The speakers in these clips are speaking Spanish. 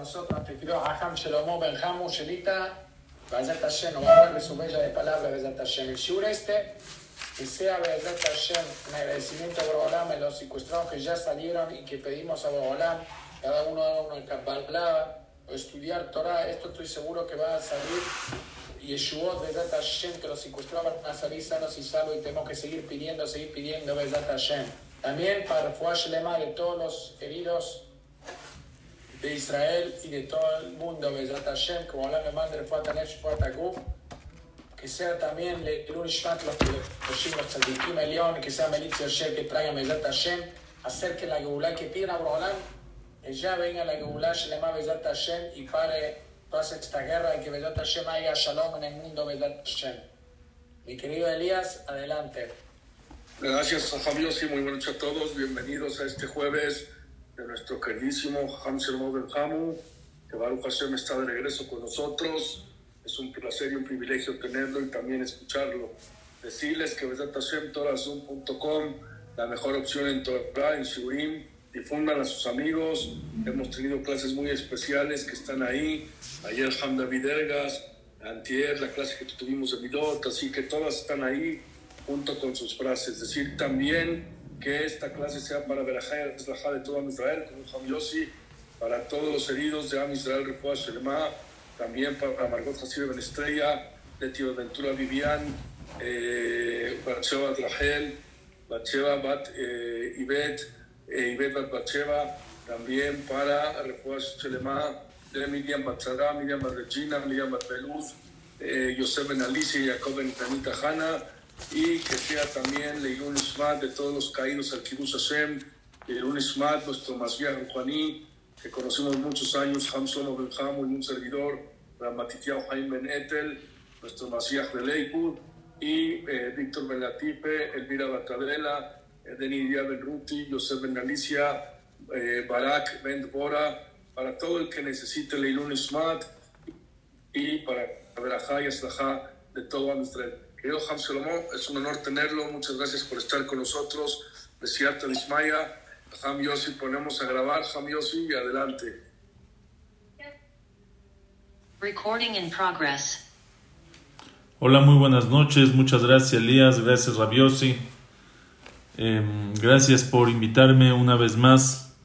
nosotros, te quiero Aham Shelomo Benjamu Shelita, Bazat Hashem, a hablar su bella de palabra, Bazat Hashem. El Shur este, que sea Bazat Hashem, un agradecimiento a Borolam, a los secuestrados que ya salieron y que pedimos a Borolam, cada uno haga una Kabbalah, o estudiar Torah, esto estoy seguro que va a salir. Yeshuot, Bezat Hashem, que los secuestrados van a salir sanos y salvos y tenemos que seguir pidiendo, seguir pidiendo Bezat Hashem. También para Fuash Lema de todos los heridos de Israel y de todo el mundo, Bezat Hashem, como habla me manda el Fuatanesh Fuataguf, que sea también el Unishmat, los Toshim, los Tzadikim, el León, que sea Melitza Yoshe, que traiga Bezat Hashem, acerque la Geulah, que pidan a Brolam, que ya venga la Geulah Shlema Bezat Hashem y pare toda esta guerra y que Bezat Hashem haya Shalom en el mundo, Bezat Hashem. Mi querido Elías, adelante. Gracias, Javier, y muy buenas noches a todos. Bienvenidos a este jueves de nuestro queridísimo Moben Hamu, que Baruch Hashem está de regreso con nosotros. Es un placer y un privilegio tenerlo y también escucharlo. Decirles que Besat Hashem, torazum.com, la mejor opción en Torah, en Shurim, difundan a sus amigos. Hemos tenido clases muy especiales que están ahí. Ayer Hamda Ergas, antier la clase que tuvimos en Midot, así que todas están ahí junto con sus frases. Decir también que esta clase sea para Berajá y de todo Israel, como Ham Yossi, para todos los heridos de Am Israel, Shelema, también para Margot Hassir Ben Estrella, Tío Ventura Vivian, eh, Batsheva Rachel, Batsheva Bat eh, Ibet, eh, Ibet Bat también para Refuah Shelema, de Miriam Batzara, Miriam Bat Regina, Miriam Bat Beluz, eh, Yosef Ben Alicia, Jacob Ben Tanita Hanna, y que sea también Leilun Ismat de todos los caídos al Kibbutz Hashem, Leilun Ismat, nuestro Mashiach Juaní, que conocemos muchos años, Ham Shlomo Ben Ham, y un servidor, Ramatitiao Jaim Ben Etel, nuestro Mashiach de Leipur, y eh, Víctor Ben Latipe, Elvira Bacadela, eh, Denis Díaz Ben Ruti, José Ben Galicia, eh, Barak Ben Bora, para todo el que necesite Leilun Ismat, y para Berajá y Aslajá de todo nuestra Querido Ham Salomón, es un honor tenerlo. Muchas gracias por estar con nosotros. Desearte Ismaya. Ham Yossi, ponemos a grabar. Ham Yossi, y adelante. Recording in progress. Hola, muy buenas noches. Muchas gracias, Elías. Gracias, Rabiosi. Eh, gracias por invitarme una vez más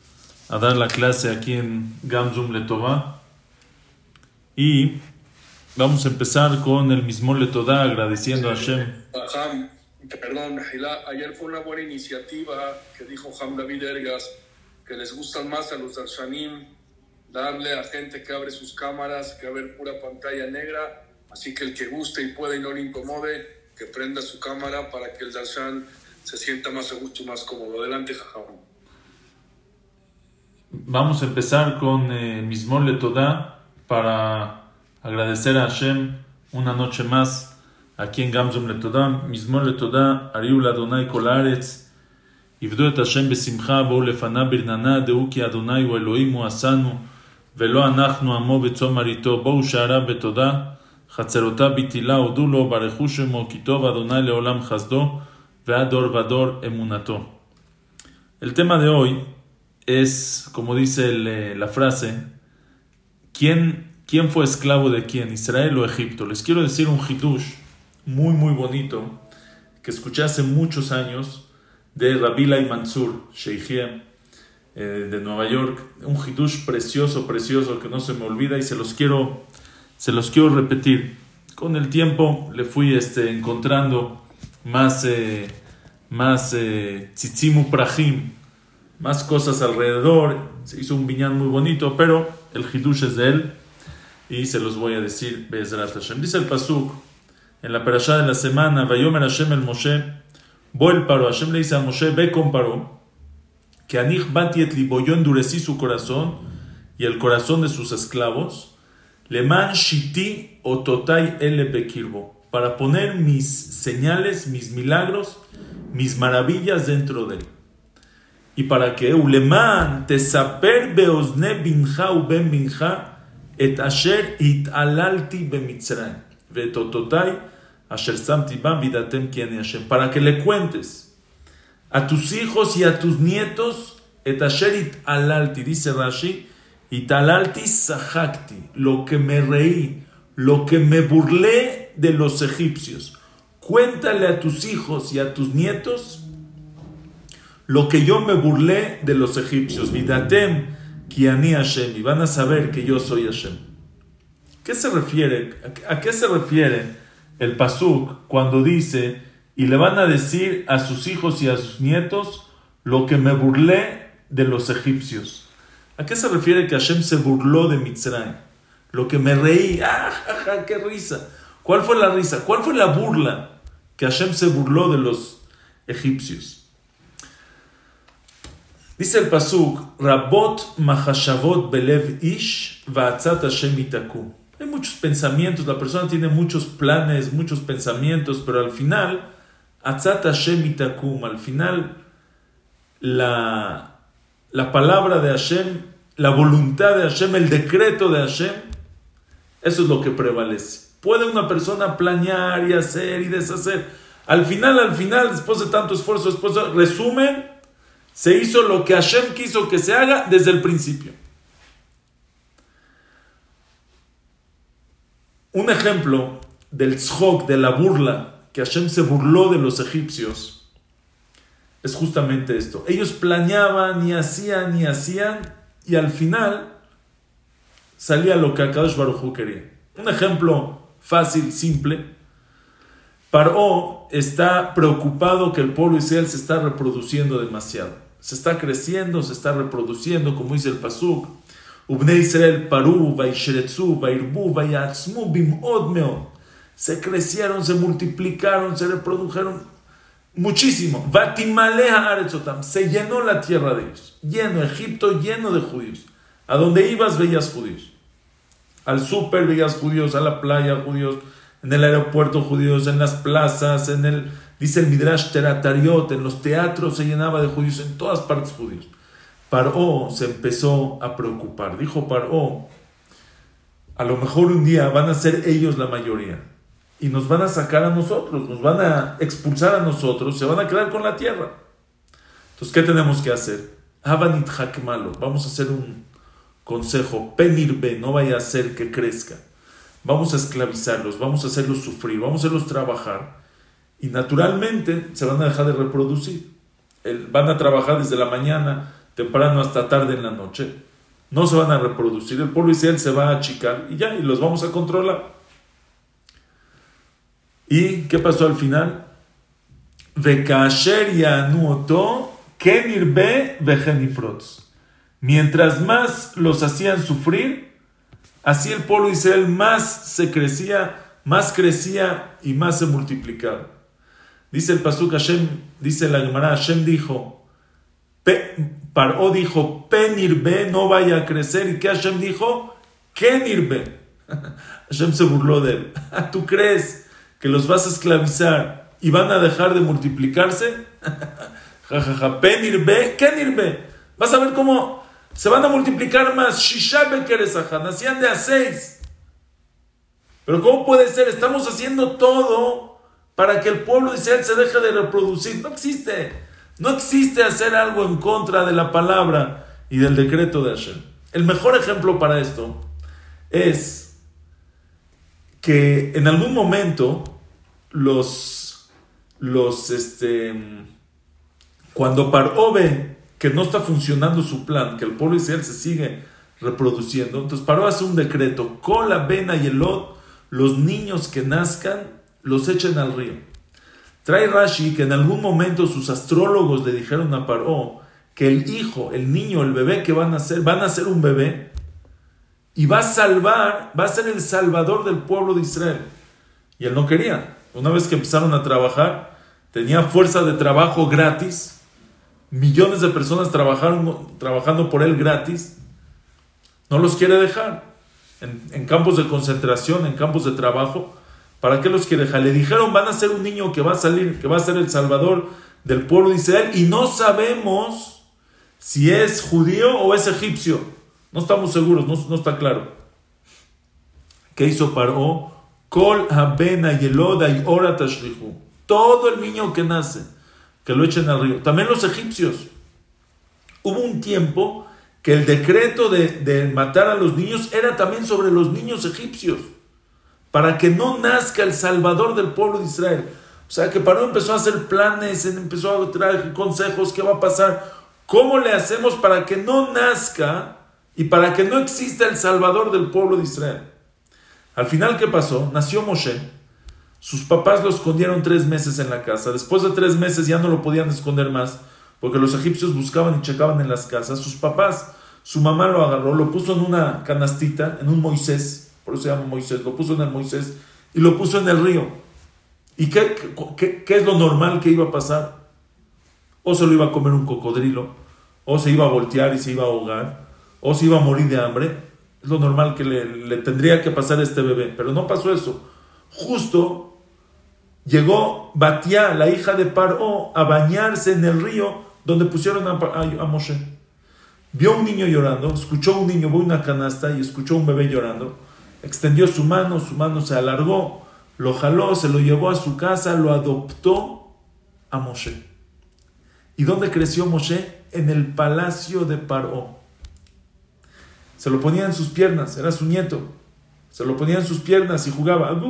a dar la clase aquí en Gamzum Letová. Y Vamos a empezar con el mismo Letodá, agradeciendo a Hashem. Ham, perdón, ayer fue una buena iniciativa que dijo Ham David Ergas, que les gustan más a los Darshanim darle a gente que abre sus cámaras, que a ver pura pantalla negra, así que el que guste y pueda y no le incomode, que prenda su cámara para que el Darshan se sienta más a gusto y más cómodo. Adelante, Jajam. Vamos a empezar con eh, mismo Letodá para agradecer a Hashem una noche más aquí en Gamzum Letodam, mismo Letodá, Ariul Adonai Kolaretz, עבדו את השם בשמחה, בואו לפניו ברננה, דעו כי אדוני הוא אלוהים, הוא עשנו, ולא אנחנו עמו בצום מרעיתו, בואו שעריו בתודה, חצרותיו בתהילה, הודו לו, ברכו שמו, כי טוב אדוני לעולם חסדו, ועד דור ודור אמונתו. El tema de hoy es, como dice el, la frase, ¿quién ¿Quién fue esclavo de quién? ¿Israel o Egipto? Les quiero decir un hitush muy, muy bonito que escuché hace muchos años de Rabila y Mansur, Sheikh eh, de Nueva York. Un hitush precioso, precioso que no se me olvida y se los quiero, se los quiero repetir. Con el tiempo le fui este, encontrando más, eh, más eh, tzitzimu prahim, más cosas alrededor. Se hizo un viñán muy bonito, pero el hitush es de él y se los voy a decir Bezrat Hashem. Dice el Pasuk en la perashá de la semana, Vayomer Hashem el Moshe, Bo el Paro, Hashem le dice a Moshe, ve con Paro, que Anich Batiet yo endurecí su corazón y el corazón de sus esclavos, Leman Shiti Ototai Ele Bekirbo, para poner mis señales, mis milagros, mis maravillas dentro de él. Y para que Uleman Tesaper Beosne Binja Ben Binja, et asher alalti bemitzrayim, vetototai asher samti bam vidatem kiani Hashem, para que le cuentes a tus hijos y a tus nietos, et asher alalti, dice Rashi, y talalti sahakti, lo que me reí, lo que me burlé de los egipcios. Cuéntale a tus hijos y a tus nietos lo que yo me burlé de los egipcios. Vidatem kiani Hashem. Y van a saber que yo soy Hashem. ¿Qué se refiere? ¿A qué se refiere el pasuk cuando dice y le van a decir a sus hijos y a sus nietos lo que me burlé de los egipcios? ¿A qué se refiere que Hashem se burló de Mitzrayim? Lo que me reí, ¡ah, qué risa! ¿Cuál fue la risa? ¿Cuál fue la burla que Hashem se burló de los egipcios? Dice el pasuk, Rabot mahashavot belev ish va'atzat Hashem itaku. Hay muchos pensamientos, la persona tiene muchos planes, muchos pensamientos, pero al final, atzat Hashem itakum, al final, la, la palabra de Hashem, la voluntad de Hashem, el decreto de Hashem, eso es lo que prevalece. Puede una persona planear y hacer y deshacer. Al final, al final, después de tanto esfuerzo, después de resumen, se hizo lo que Hashem quiso que se haga desde el principio. Un ejemplo del tzhok, de la burla, que Hashem se burló de los egipcios, es justamente esto. Ellos planeaban y hacían y hacían, y al final salía lo que Akadosh Baruj quería. Un ejemplo fácil, simple. Paró está preocupado que el pueblo Israel se está reproduciendo demasiado. Se está creciendo, se está reproduciendo, como dice el Pasuk. Israel paru, vairbu. Se crecieron, se multiplicaron, se reprodujeron muchísimo. Se llenó la tierra de ellos. Lleno, Egipto lleno de judíos. A donde ibas veías judíos. Al súper veías judíos, a la playa judíos, en el aeropuerto judíos, en las plazas, en el, dice el Midrash Teratariot, en los teatros se llenaba de judíos, en todas partes judíos. Paró se empezó a preocupar. Dijo Paró, a lo mejor un día van a ser ellos la mayoría y nos van a sacar a nosotros, nos van a expulsar a nosotros, se van a quedar con la tierra. Entonces, ¿qué tenemos que hacer? Habanit malo, vamos a hacer un, Consejo, penirbe, no vaya a hacer que crezca. Vamos a esclavizarlos, vamos a hacerlos sufrir, vamos a hacerlos trabajar. Y naturalmente se van a dejar de reproducir. van a trabajar desde la mañana, temprano hasta tarde en la noche. No se van a reproducir. El pueblo Israel se va a achicar y ya, y los vamos a controlar. ¿Y qué pasó al final? Mientras más los hacían sufrir, así el pueblo Israel más se crecía, más crecía y más se multiplicaba. Dice el Pasuk Hashem, dice la Gemara, Hashem dijo, Paró dijo, Penirbe no vaya a crecer. ¿Y qué Hashem dijo? Kenirbe. Hashem se burló de él. ¿Tú crees que los vas a esclavizar y van a dejar de multiplicarse? Jajaja, Penirbe, Kenirbe. Vas a ver cómo se van a multiplicar más. Shisha Bekeresahan, hacían de a seis. Pero ¿cómo puede ser? Estamos haciendo todo para que el pueblo de Israel se deje de reproducir. No existe. No existe hacer algo en contra de la palabra y del decreto de Hashem. El mejor ejemplo para esto es que en algún momento los, los, este, cuando Parobe que no está funcionando su plan, que el pueblo Israel se sigue reproduciendo. Entonces paró hace un decreto, con la vena y el lot, los niños que nazcan, los echen al río. Trae Rashi que en algún momento sus astrólogos le dijeron a Paró que el hijo, el niño, el bebé que van a ser, van a ser un bebé y va a salvar, va a ser el salvador del pueblo de Israel. Y él no quería. Una vez que empezaron a trabajar, tenía fuerza de trabajo gratis millones de personas trabajaron, trabajando por él gratis, no los quiere dejar en, campos de concentración, en campos de trabajo. ¿Para qué los quiere? Le dijeron, van a ser un niño que va a salir, que va a ser el salvador del pueblo de Israel y no sabemos si es judío o es egipcio. No estamos seguros, no, no está claro. ¿Qué hizo Paró? Kol habena yeloda y ora Todo el niño que nace que lo echen al río. También los egipcios. Hubo un tiempo que el decreto de, de matar a los niños era también sobre los niños egipcios, para que no nazca el Salvador del pueblo de Israel. O sea que Paró empezó a hacer planes, empezó a traer consejos, ¿qué va a pasar? ¿Cómo le hacemos para que no nazca y para que no exista el Salvador del pueblo de Israel? Al final, ¿qué pasó? Nació Moshe. Sus papás lo escondieron tres meses en la casa. Después de tres meses ya no lo podían esconder más, porque los egipcios buscaban y checaban en las casas. Sus papás, su mamá lo agarró, lo puso en una canastita, en un Moisés, por eso se llama Moisés, lo puso en el Moisés y lo puso en el río. ¿Y qué, qué, es lo normal que iba a pasar? O se lo iba a comer un cocodrilo, o se iba a voltear y se iba a ahogar, o se iba a morir de hambre. Es lo normal que le, tendría que pasar a este bebé, pero no pasó eso. Justo llegó Batia, la hija de Paró, a bañarse en el río donde pusieron a, a, Moshe. Vio un niño llorando, escuchó un niño, vio una canasta y escuchó un bebé llorando. Extendió su mano, su mano se alargó lo jaló, se lo llevó a su casa, lo adoptó a Moshe. ¿Y dónde creció Moshe? En el palacio de Paró. Se lo ponía en sus piernas, era su nieto. Se lo ponía en sus piernas y jugaba.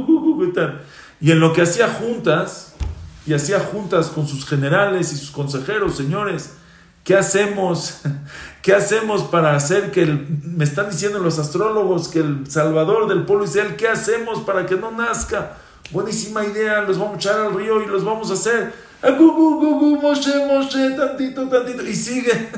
Y en lo que hacía juntas, y hacía juntas con sus generales y sus consejeros, señores, ¿qué hacemos? ¿Qué hacemos para hacer que me están diciendo los astrólogos que el Salvador del pueblo Israel, ¿qué hacemos para que no nazca? Buenísima idea, los vamos a echar al río y los vamos a hacer. Moshe, Moshe, tantito, tantito. Y sigue.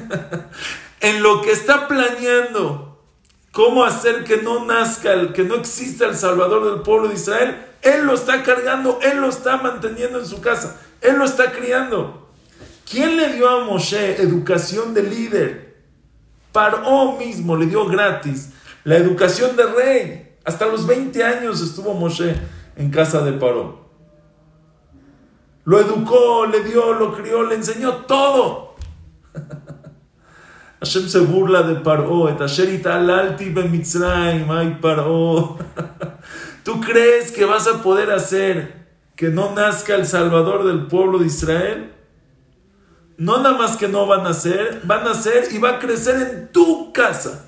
en lo que está planeando cómo hacer que no nazca, que no exista el Salvador del pueblo de Israel, él lo está cargando, él lo está manteniendo en su casa, él lo está criando. ¿Quién le dio a Moshe educación de líder? Paró mismo le dio gratis la educación de rey. Hasta los 20 años estuvo Moshe en casa de Paró. Lo educó, le dio, lo crió, le enseñó todo. Hashem se burla de Paró. ay Paró. ¿Tú crees que vas a poder hacer que no nazca el Salvador del pueblo de Israel? No nada más que no van a nacer, van a nacer y va a crecer en tu casa.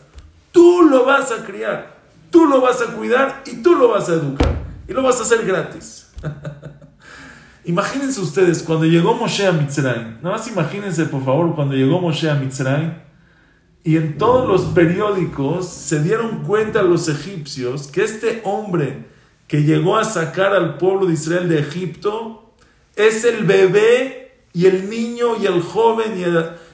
Tú lo vas a criar, tú lo vas a cuidar y tú lo vas a educar. Y lo vas a hacer gratis. imagínense ustedes, cuando llegó Moshe a Mitzrayim, nada más imagínense por favor cuando llegó Moshe a Mitzrayim, y en todos los periódicos se dieron cuenta los egipcios que este hombre que llegó a sacar al pueblo de Israel de Egipto es el bebé y el niño y el joven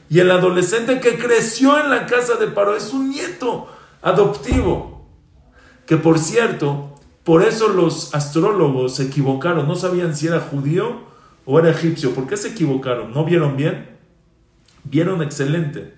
y el, adolescente que creció en la casa de Paró es un nieto adoptivo. Que por cierto, por eso los astrólogos se equivocaron, no sabían si era judío o era egipcio. ¿Por qué se equivocaron? ¿No vieron bien? Vieron excelente,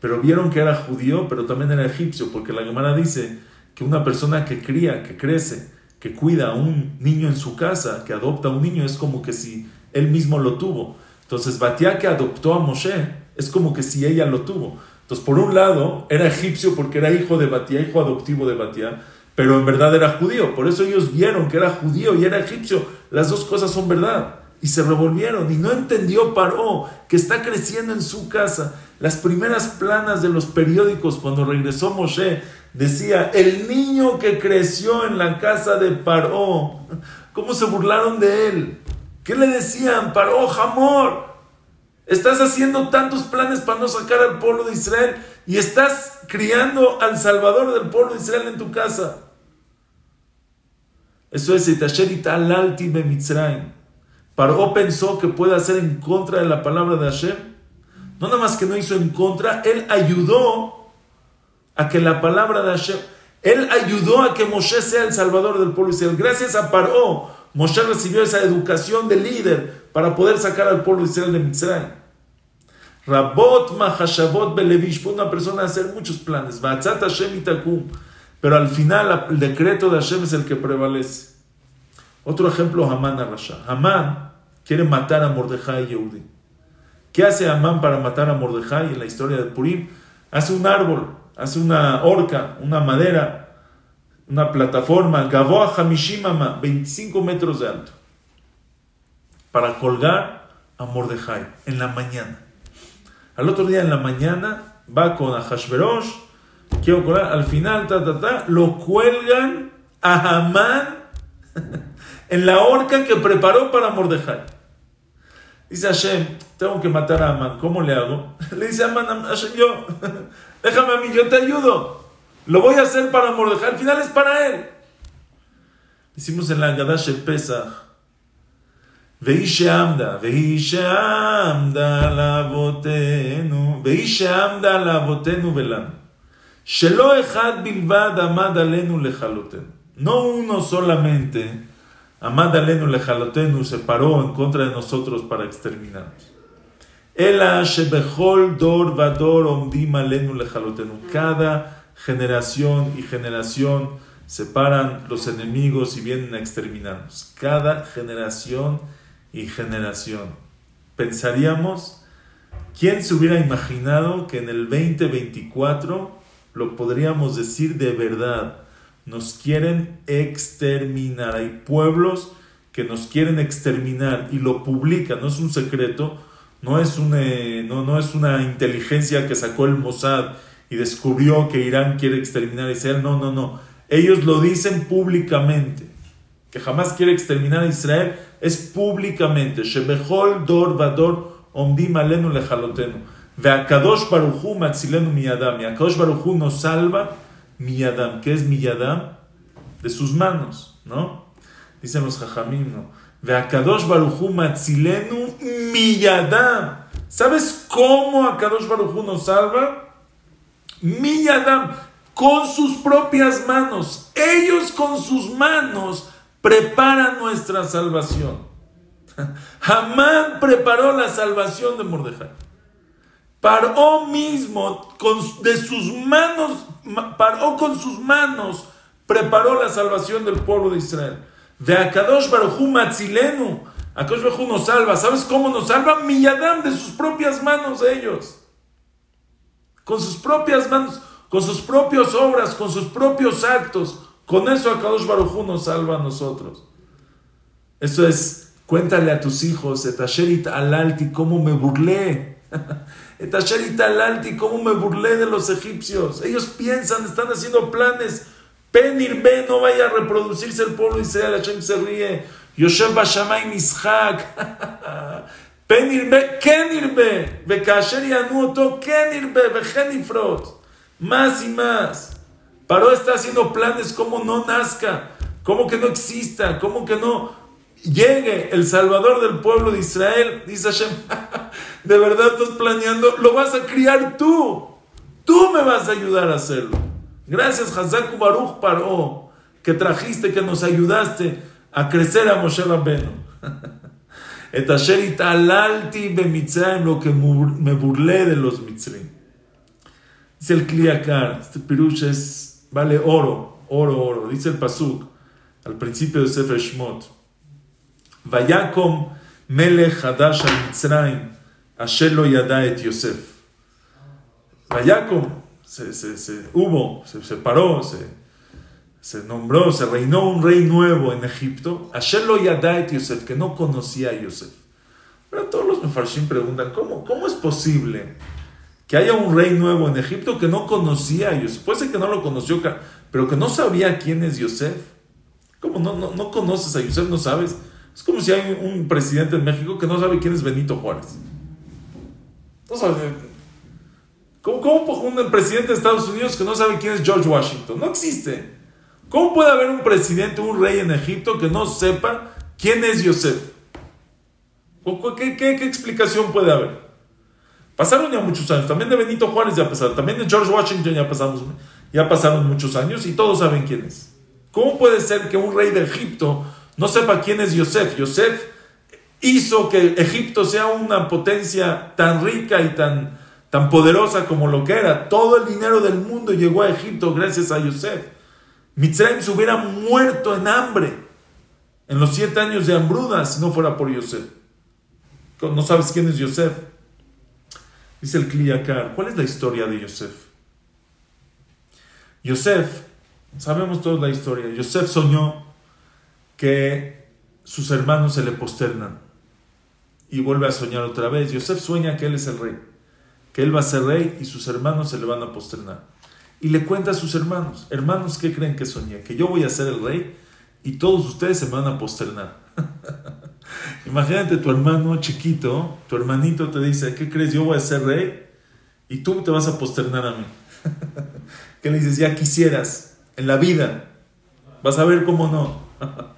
pero vieron que era judío, pero también era egipcio, porque la Gemara dice que una persona que cría, que crece, que cuida a un niño en su casa, que adopta a un niño, es como que si él mismo lo tuvo. Entonces, Batia que adoptó a Moshe es como que si ella lo tuvo. Entonces, por un lado, era egipcio porque era hijo de Batia, hijo adoptivo de Batia, pero en verdad era judío. Por eso ellos vieron que era judío y era egipcio. Las dos cosas son verdad. Y se revolvieron y no entendió Paró que está creciendo en su casa. Las primeras planas de los periódicos cuando regresó Moshe decía, el niño que creció en la casa de Paró. ¿Cómo se burlaron de él? ¿Qué le decían? Paró, amor. Estás haciendo tantos planes para no sacar al pueblo de Israel y estás criando al Salvador del pueblo de Israel en tu casa. Eso es. Paró pensó que puede hacer en contra de la palabra de Hashem. No nada más que no hizo en contra, él ayudó a que la palabra de Hashem, él ayudó a que Moshe sea el salvador del pueblo de Israel. Gracias a Paró, Moshe recibió esa educación de líder para poder sacar al pueblo de Israel de Mitzrayim. Rabot Mahashavot Belevish fue una persona a hacer muchos planes. Hashem Pero al final el decreto de Hashem es el que prevalece. Otro ejemplo, Hamán Rasha. Hamán quiere matar a Mordejai y Yehudi. ¿Qué hace Hamán para matar a Mordejai en la historia de Purim? Hace un árbol, hace una horca, una madera, una plataforma, Gavoa Hamishimama, 25 metros de alto, para colgar a Mordejai en la mañana. Al otro día en la mañana va con Ahashverosh, quiero colar, al final, ta, ta, ta, lo cuelgan a Hamán en la horca que preparó para Mordejai. Dice Hashem, tengo que matar a Amán, ¿cómo le hago? Le dice Amán, yo, déjame a mí, yo te ayudo. Lo voy a hacer para Mordejai, al final es para él. Hicimos en la Gadash el Pesach. והיא שעמדה, והיא שעמדה לאבותינו, והיא שעמדה לאבותינו ולנו, שלא אחד בלבד עמד עלינו לכלותנו. No uno solamente amad alenu lejalotenu se paró en contra de nosotros para exterminarnos. Ela shebechol dor vador omdim alenu lejalotenu. Cada generación y generación se paran los enemigos y vienen a exterminarnos. Cada generación y generación. Pensaríamos, ¿quién se hubiera imaginado que en el 2024 lo podríamos decir de verdad? Nos quieren exterminar. Hay pueblos que nos quieren exterminar y lo publican, no es un secreto, no es, eh, no, no es una inteligencia que sacó el Mossad y descubrió que Irán quiere exterminar a Israel. No, no, no. Ellos lo dicen públicamente, que jamás quiere exterminar a Israel es públicamente. Shebechol dor vador omdim alenu. Veakadosh baruchu matzilenu miyadam. Y Akadosh baruchu nos salva miyadam. ¿Qué es miyadam? De sus manos, ¿no? Dicen los jajamim, ¿no? Veakadosh baruchu matzilenu miyadam. ¿Sabes cómo Akadosh baruchu nos salva? Miyadam. Con sus propias manos. Ellos con sus manos prepara nuestra salvación. Hamán preparó la salvación de Mordejai. Paró mismo con, de sus manos, paró con sus manos, preparó la salvación del pueblo de Israel. De Akadosh Baruchu Matzilenu. Akadosh Baruchu nos salva. ¿Sabes cómo nos salva? Milladam de sus propias manos ellos. Con sus propias manos, con sus propias obras, con sus propios actos con eso Akadosh Barujú nos salva a nosotros. Eso es, cuéntale a tus hijos, Etasherit alalti, cómo me burlé. Etasherit alalti, cómo me burlé de los egipcios. Ellos piensan, están haciendo planes. Penirbe, no vaya a reproducirse el pueblo de Israel. Hashem se ríe. Yosef Bashamay Mishak. Penirbe, Kenirbe. Bekasher Yanuoto, Kenirbe, Bejenifrot. Más y más. Paró está haciendo planes como no nazca, como que no exista, como que no llegue el Salvador del pueblo de Israel. Dice Hashem, de verdad estás planeando, lo vas a criar tú. Tú me vas a ayudar a hacerlo. Gracias, Hazaku Baruch Paró, que trajiste, que nos ayudaste a crecer a Moshe Rabbeinu. Bemitzrayim, lo que me burlé de los mitzrim. Dice el Kliakar, este pirush es vale oro, oro, oro. Dice el Pasuk al principio de Sefer Shmot. Vayakom melech hadash al Mitzrayim, asher lo yada et Yosef. Vayakom, se, se, se, hubo, se separó, se, se nombró, se reinó un rey nuevo en Egipto, asher lo yada et Yosef, que no conocía a Yosef. Pero todos los mefarshim preguntan, ¿cómo, ¿cómo es posible? que haya un rey nuevo en Egipto que no conocía a Yosef. Puede ser que no lo conoció, pero que no sabía quién es Yosef. ¿Cómo no, no, conoces a Yosef? ¿No sabes? Es como si hay un presidente en México que no sabe quién es Benito Juárez. No sabe. ¿Cómo, ¿Cómo, un presidente de Estados Unidos que no sabe quién es George Washington? No existe. ¿Cómo puede haber un presidente, un rey en Egipto que no sepa quién es Yosef? ¿Qué, qué, qué explicación puede haber? Pasaron ya muchos años. También de Benito Juárez ya pasaron. También de George Washington ya, pasamos, ya pasaron muchos años y todos saben quién es. ¿Cómo puede ser que un rey de Egipto no sepa quién es Yosef? Yosef hizo que Egipto sea una potencia tan rica y tan, tan poderosa como lo que era. Todo el dinero del mundo llegó a Egipto gracias a Yosef. Mitzrayim se hubiera muerto en hambre en los siete años de hambruda si no fuera por Yosef. No sabes quién es Yosef. Dice el Kliyakar, ¿cuál es la historia de Yosef? Yosef, sabemos toda la historia, Yosef soñó que sus hermanos se le posternan y vuelve a soñar otra vez. Yosef sueña que él es el rey, que él va a ser rey y sus hermanos se le van a posternar. Y le cuenta a sus hermanos, hermanos, ¿qué creen que soñé? Que yo voy a ser el rey y todos ustedes se van a posternar. Imagínate tu hermano chiquito, tu hermanito te dice, ¿qué crees? Yo voy a ser rey y tú te vas a posternar a mí. ¿Qué le dices? Ya quisieras, en la vida. Vas a ver cómo no.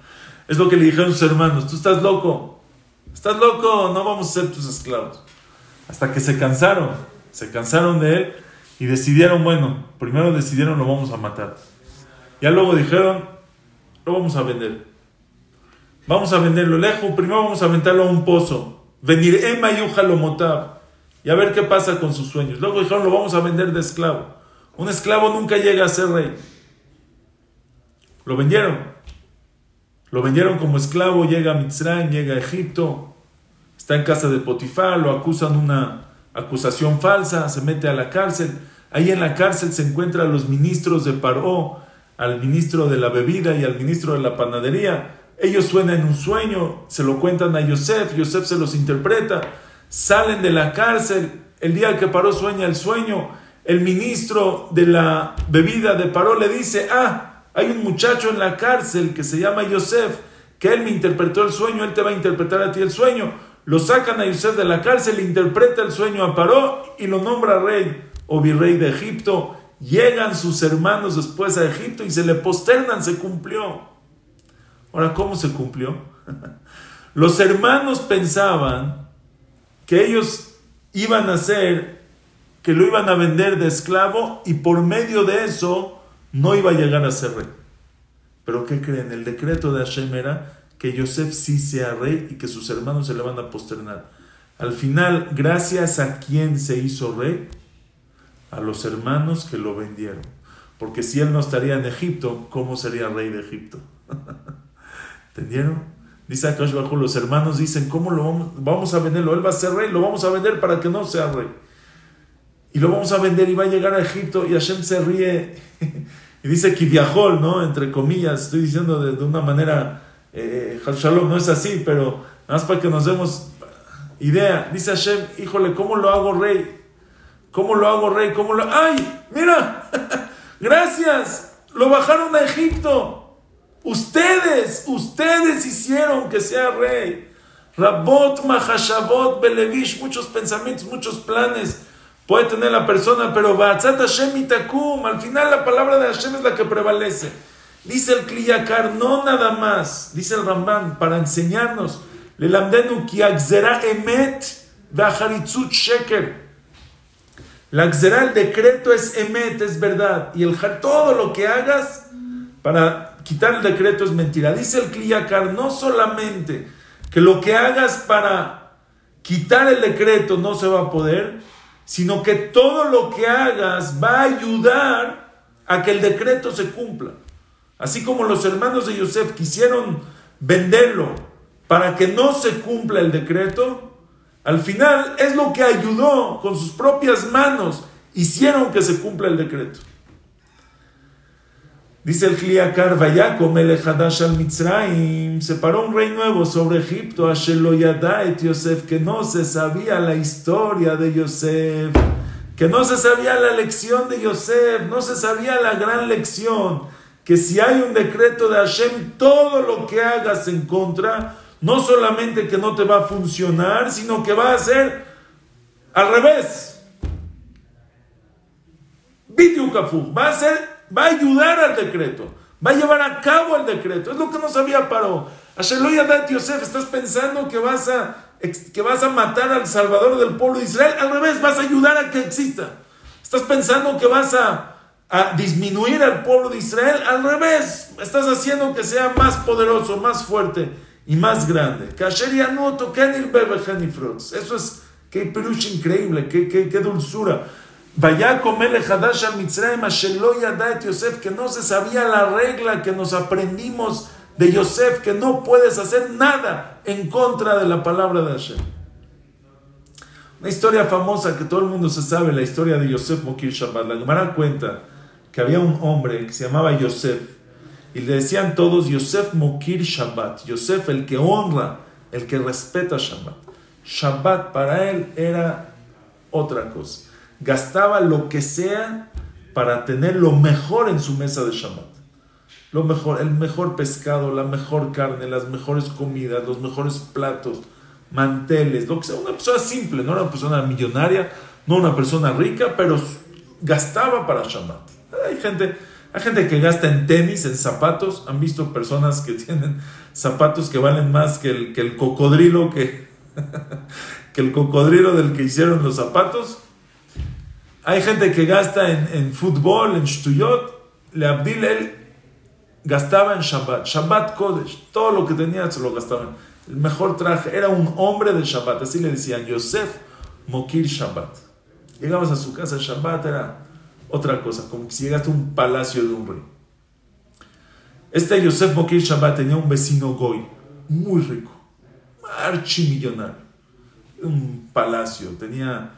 es lo que le dijeron sus hermanos, tú estás loco, estás loco, no vamos a ser tus esclavos. Hasta que se cansaron, se cansaron de él y decidieron, bueno, primero decidieron lo vamos a matar. Ya luego dijeron, lo vamos a vender. Vamos a venderlo lejos, primero vamos a aventarlo a un pozo. Venir Emma y lo motab. Y a ver qué pasa con sus sueños. Luego dijeron, lo vamos a vender de esclavo. Un esclavo nunca llega a ser rey. Lo vendieron. Lo vendieron como esclavo, llega a Mitzrayim, llega a Egipto, está en casa de Potifar, lo acusan una acusación falsa, se mete a la cárcel. Ahí en la cárcel se encuentran los ministros de Paró, al ministro de la bebida y al ministro de la panadería. Ellos suenan un sueño, se lo cuentan a Yosef, Yosef se los interpreta, salen de la cárcel, el día que Paró sueña el sueño, el ministro de la bebida de Paró le dice, ah, hay un muchacho en la cárcel que se llama Yosef, que él me interpretó el sueño, él te va a interpretar a ti el sueño. Lo sacan a Yosef de la cárcel, interpreta el sueño a Paró y lo nombra rey o virrey de Egipto. Llegan sus hermanos después a Egipto y se le posternan, se cumplió. Ahora, ¿cómo se cumplió? Los hermanos pensaban que ellos iban a hacer, que lo iban a vender de esclavo y por medio de eso no iba a llegar a ser rey. Pero ¿qué creen? El decreto de Hashem era que Yosef sí sea rey y que sus hermanos se le van a posternar. Al final, gracias a quién se hizo rey, a los hermanos que lo vendieron. Porque si él no estaría en Egipto, ¿cómo sería rey de Egipto? ¿Entendieron? Dice Akash bajo los hermanos dicen, ¿cómo lo vamos, vamos a venderlo? Él va a ser rey, lo vamos a vender para que no sea rey. Y lo vamos a vender y va a llegar a Egipto y Hashem se ríe y dice que viajó, ¿no? Entre comillas, estoy diciendo de, una manera, eh, Shalom no es así, pero nada más para que nos demos idea. Dice Hashem, híjole, ¿cómo lo hago rey? ¿Cómo lo hago rey? ¿Cómo lo... ¡Ay! Mira, gracias, lo bajaron a Egipto. Ustedes, ustedes hicieron que sea rey. Rabot, Mahashabot, Belevish, muchos pensamientos, muchos planes puede tener la persona, pero Ba'atzat Hashem itakum, al final la palabra de Hashem es la que prevalece. Dice el Kliyakar, no nada más, dice el Ramban, para enseñarnos, emet sheker. La el decreto es emet, es verdad, y el todo lo que hagas para quitar el decreto es mentira. Dice el Kliyakar, no solamente que lo que hagas para quitar el decreto no se va a poder, sino que todo lo que hagas va a ayudar a que el decreto se cumpla. Así como los hermanos de Yosef quisieron venderlo para que no se cumpla el decreto, al final es lo que ayudó con sus propias manos, hicieron que se cumpla el decreto. Dice el Kliakar, Vayakom el Hadash al Mitzrayim, se paró un rey nuevo sobre Egipto, Asheloyada et Yosef, que no se sabía la historia de Yosef, que no se sabía la lección de Yosef, no se sabía la gran lección, que si hay un decreto de Hashem, todo lo que hagas en contra, no solamente que no te va a funcionar, sino que va a ser al revés. Va a ser va a ayudar al decreto, va a llevar a cabo el decreto. Es lo que no sabía Paró. Asheloyadat Yosef, estás pensando que vas, a, que vas a matar al Salvador del pueblo de Israel. Al revés, vas a ayudar a que exista. Estás pensando que vas a, a disminuir al pueblo de Israel. Al revés, estás haciendo que sea más poderoso, más fuerte y más grande. Eso es, qué perush increíble, qué, qué, qué dulzura. Vaya et Yosef, que no se sabía la regla que nos aprendimos de Yosef, que no puedes hacer nada en contra de la palabra de Hashem. Una historia famosa que todo el mundo se sabe, la historia de Yosef Mokir Shabbat. La Gemara cuenta que había un hombre que se llamaba Yosef y le decían todos Yosef Mokir Shabbat, Yosef el que honra, el que respeta Shabbat. Shabbat para él era otra cosa. gastaba lo que sea para tener lo mejor en su mesa de Shabbat. Lo mejor, el mejor pescado, la mejor carne, las mejores comidas, los mejores platos, manteles, lo que sea. Una persona simple, no una persona millonaria, no una persona rica, pero gastaba para Shabbat. Hay gente, hay gente que gasta en tenis, en zapatos. Han visto personas que tienen zapatos que valen más que el, que el cocodrilo que, que el cocodrilo del que hicieron los zapatos. Hay gente que gasta en, en fútbol, en shtuyot. Le Abdil él gastaba en Shabbat, Shabbat Kodesh, todo lo que tenía se lo gastaba. El mejor traje, era un hombre de Shabbat, así le decían, Yosef Mokir Shabbat. Llegabas a su casa, Shabbat era otra cosa, como si llegaste a un palacio de un rey. Este Yosef Mokir Shabbat tenía un vecino Goy, muy rico, archimillonario, un palacio, tenía,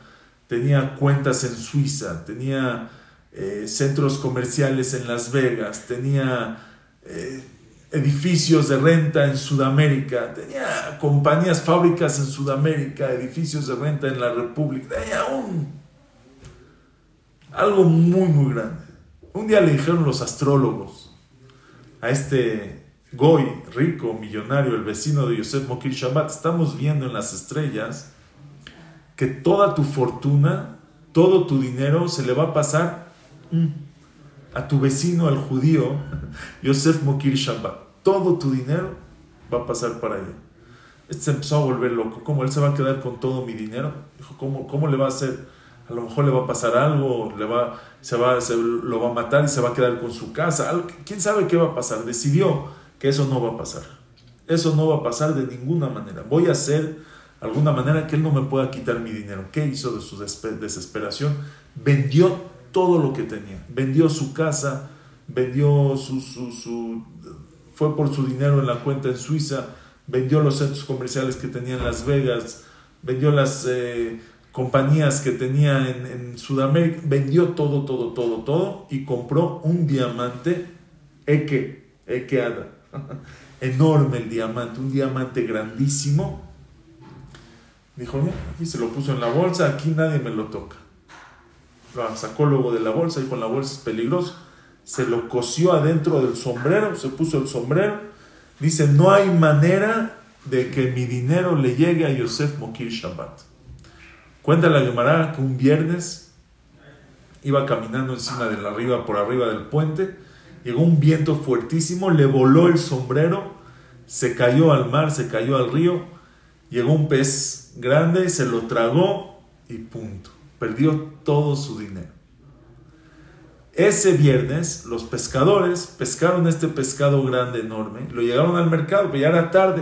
tenía cuentas en Suiza, tenía eh, centros comerciales en Las Vegas, tenía eh, edificios de renta en Sudamérica, tenía compañías, fábricas en Sudamérica, edificios de renta en la República, tenía un, algo muy, muy grande. Un día le dijeron los astrólogos a este Goy, rico, millonario, el vecino de Yosef Mokir Shabbat, estamos viendo en las estrellas que toda tu fortuna, todo tu dinero se le va a pasar mm, a tu vecino, al judío, Yosef Mokir Shabbat. Todo tu dinero va a pasar para allá. Este se empezó a volver loco. ¿Cómo él se va a quedar con todo mi dinero? Dijo, ¿cómo, cómo le va a hacer? A lo mejor le va a pasar algo, le va, se va, se lo va a matar y se va a quedar con su casa. ¿Quién sabe qué va a pasar? Decidió que eso no va a pasar. Eso no va a pasar de ninguna manera. Voy a hacer alguna manera que él no me pueda quitar mi dinero. ¿Qué hizo de su desesperación? Vendió todo lo que tenía. Vendió su casa, vendió su, su, fue por su dinero en la cuenta en Suiza, vendió los centros comerciales que tenía en Las Vegas, vendió las eh, compañías que tenía en, Sudamérica, vendió todo, todo, todo, todo y compró un diamante Eke, Ekeada. Enorme el diamante, un diamante grandísimo. Dijo, aquí se lo puso en la bolsa, aquí nadie me lo toca lo sacó luego de la bolsa, dijo, la bolsa es peligroso. Se lo cosió adentro del sombrero, se puso el sombrero. Dice, no hay manera de que mi dinero le llegue a Yosef Mokir Shabbat. Cuenta la Gemara que un viernes iba caminando encima de la arriba, por arriba del puente, llegó un viento fuertísimo, le voló el sombrero, se cayó al mar, se cayó al río, llegó un pez grande, se lo tragó y punto perdió todo su dinero. Ese viernes los pescadores pescaron este pescado grande, enorme, lo llegaron al mercado, pero ya era tarde.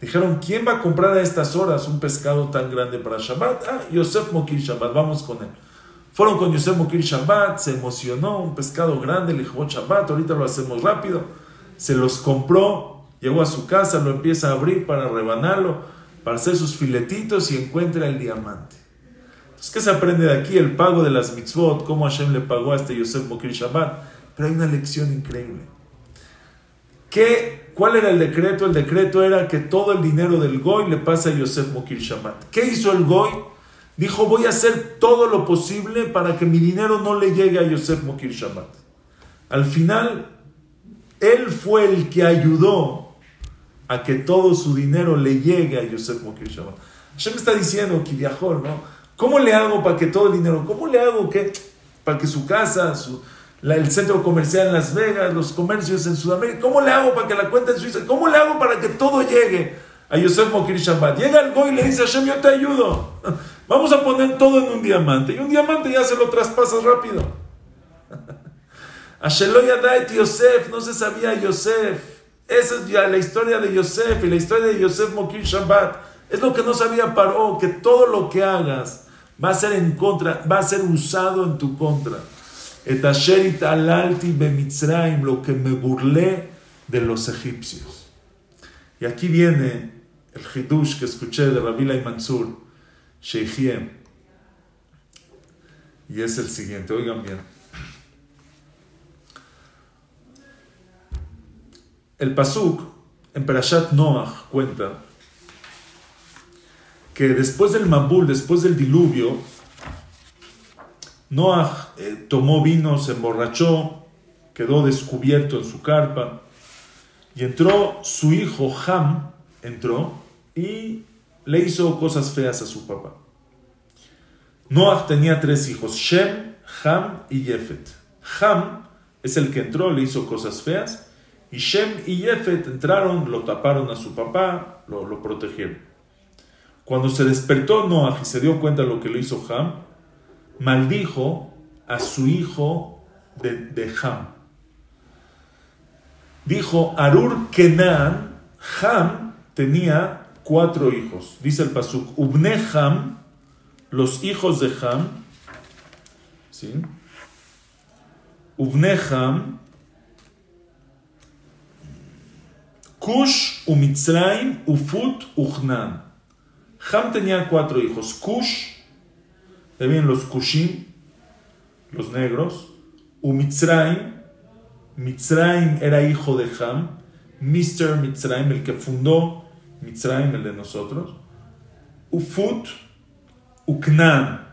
Dijeron, ¿quién va a comprar a estas horas un pescado tan grande para Shabbat? Ah, Yosef Mokir Shabbat, vamos con él. Fueron con Yosef Mokir Shabbat, se emocionó, un pescado grande, le dijo, Shabbat, ahorita lo hacemos rápido. Se los compró, llegó a su casa, lo empieza a abrir para rebanarlo, para hacer sus filetitos y encuentra el diamante. ¿qué se aprende de aquí? El pago de las mitzvot, cómo Hashem le pagó a este Yosef Mokir Shabbat. Pero hay una lección increíble. ¿Qué, ¿Cuál era el decreto? El decreto era que todo el dinero del Goy le pasa a Yosef Mokir Shabbat. ¿Qué hizo el Goy? Dijo, voy a hacer todo lo posible para que mi dinero no le llegue a Yosef Mokir Shabbat. Al final, él fue el que ayudó a que todo su dinero le llegue a Yosef Mokir Shabbat. Hashem está diciendo, viajó, ¿no? ¿Cómo le hago para que todo el dinero, cómo le hago que, para que su casa, su, el centro comercial en Las Vegas, los comercios en Sudamérica, cómo le hago para que la cuenta en Suiza, cómo le hago para que todo llegue a Yosef Mokir Shabbat? Llega el Goy y le dice Hashem, yo te ayudo. Vamos a poner todo en un diamante. Y un diamante ya se lo traspasas rápido. A Sheloyadait Yosef, no se sabía Yosef. Esa es ya la historia de Yosef y la historia de Yosef Mokir Shabbat. Es lo que no sabía Paró, que todo lo que hagas va a ser en contra, va a ser usado en tu contra. Et alalti bemitzraim, lo que me burlé de los egipcios. Y aquí viene el hidush que escuché de Rabila y Mansur, Sheikhiem. Y es el siguiente, oigan bien. El Pasuk en Perashat Noach cuenta que después del Mambul, después del diluvio, Noah eh, tomó vino, se emborrachó, quedó descubierto en su carpa y entró su hijo Ham, entró y le hizo cosas feas a su papá. Noah tenía tres hijos, Shem, Ham y Jefet. Ham es el que entró, le hizo cosas feas, y Shem y Jefet entraron, lo taparon a su papá, lo, lo protegieron. Cuando se despertó Noah y se dio cuenta de lo que le hizo Ham, maldijo a su hijo de, Ham. Dijo, Arur Kenan, Ham tenía cuatro hijos. Dice el Pasuk, Ubne Ham, los hijos de Ham, ¿sí? Ubne Ham, Kush, Umitzraim, Ufut, Uchnan. Ham tenía cuatro hijos. Kush, de bien los Kushim, los negros. Umitzraim, Mitzraim era hijo de Ham. Mr. Mitzraim, el que fundó Mitzraim, el de nosotros. Ufut, Uknan.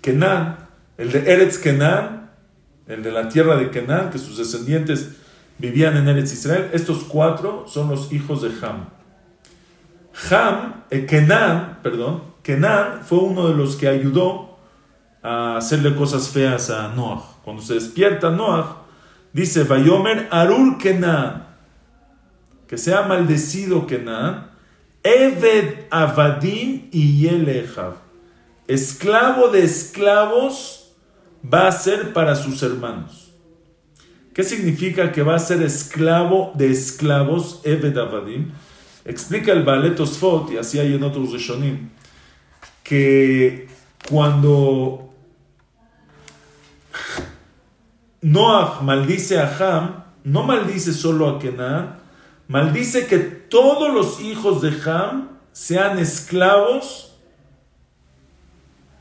Kenan, el de Eretz Kenan, el de la tierra de Kenan, que sus descendientes vivían en Eretz Israel. Estos cuatro son los hijos de Ham. Ham, eh, Kenan, perdón, Kenan fue uno de los que ayudó a hacerle cosas feas a Noah. Cuando se despierta Noah, dice, Vayomer Arur Kenan, que sea maldecido Kenan, Eved Avadim y Yelechav, esclavo de esclavos va a ser para sus hermanos. ¿Qué significa que va a ser esclavo de esclavos, Eved Avadim? Explica el Balet Osfot, y así hay en otros Rishonim, que cuando Noah maldice a Ham, no maldice solo a Kenan, maldice que todos los hijos de Ham sean esclavos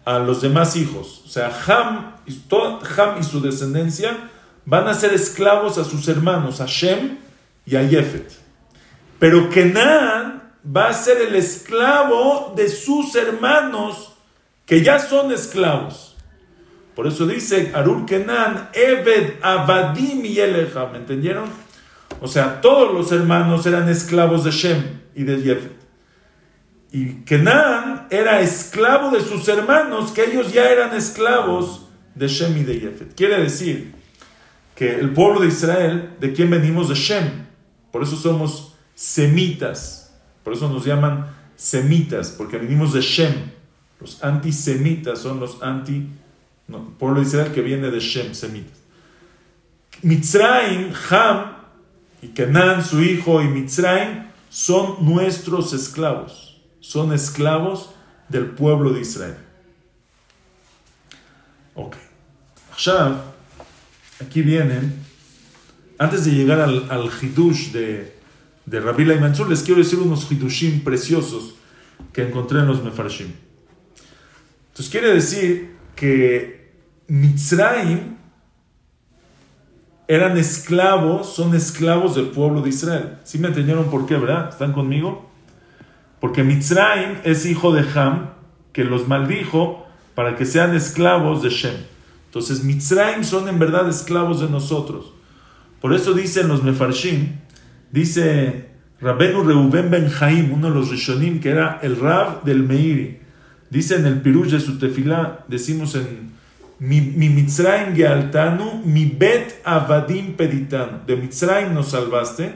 a los demás hijos. O sea, Ham y, su descendencia van a ser esclavos a sus hermanos, a Shem y a Jefet. Pero Kenan va a ser el esclavo de sus hermanos que ya son esclavos. Por eso dice Arur Kenan, Eved Abadim y Eleja, ¿me entendieron? O sea, todos los hermanos eran esclavos de Shem y de Jefet. Y Kenan era esclavo de sus hermanos, que ellos ya eran esclavos de Shem y de Jefet. Quiere decir que el pueblo de Israel, ¿de quién venimos? De Shem. Por eso somos semitas. Por eso nos llaman semitas, porque venimos de Shem. Los antisemitas son los anti, no, pueblo de Israel que viene de Shem, semitas. Mitzrayim, Ham y Kenan, su hijo, y Mitzrayim son nuestros esclavos. Son esclavos del pueblo de Israel. Ok. Aquí vienen, antes de llegar al, al Hidush de, de Rabbi Lai Mansur, les quiero decir unos Hidushim preciosos que encontré en los Mefarshim. Entonces quiere decir que Mitzrayim eran esclavos, son esclavos del pueblo de Israel. ¿Sí me entendieron por qué, verdad? ¿Están conmigo? Porque Mitzrayim es hijo de Ham, que los maldijo para que sean esclavos de Shem. Entonces Mitzrayim son en verdad esclavos de nosotros. Por eso dicen los Mefarshim, dice Rabenu Reuben Ben Jaim, uno de los Rishonim, que era el Rab del Meiri. Dice en el Pirush de su tefilá, decimos en mi, mi Mitzrayim Gealtanu, mi Bet Avadim Peditanu. De Mitzrayim nos salvaste,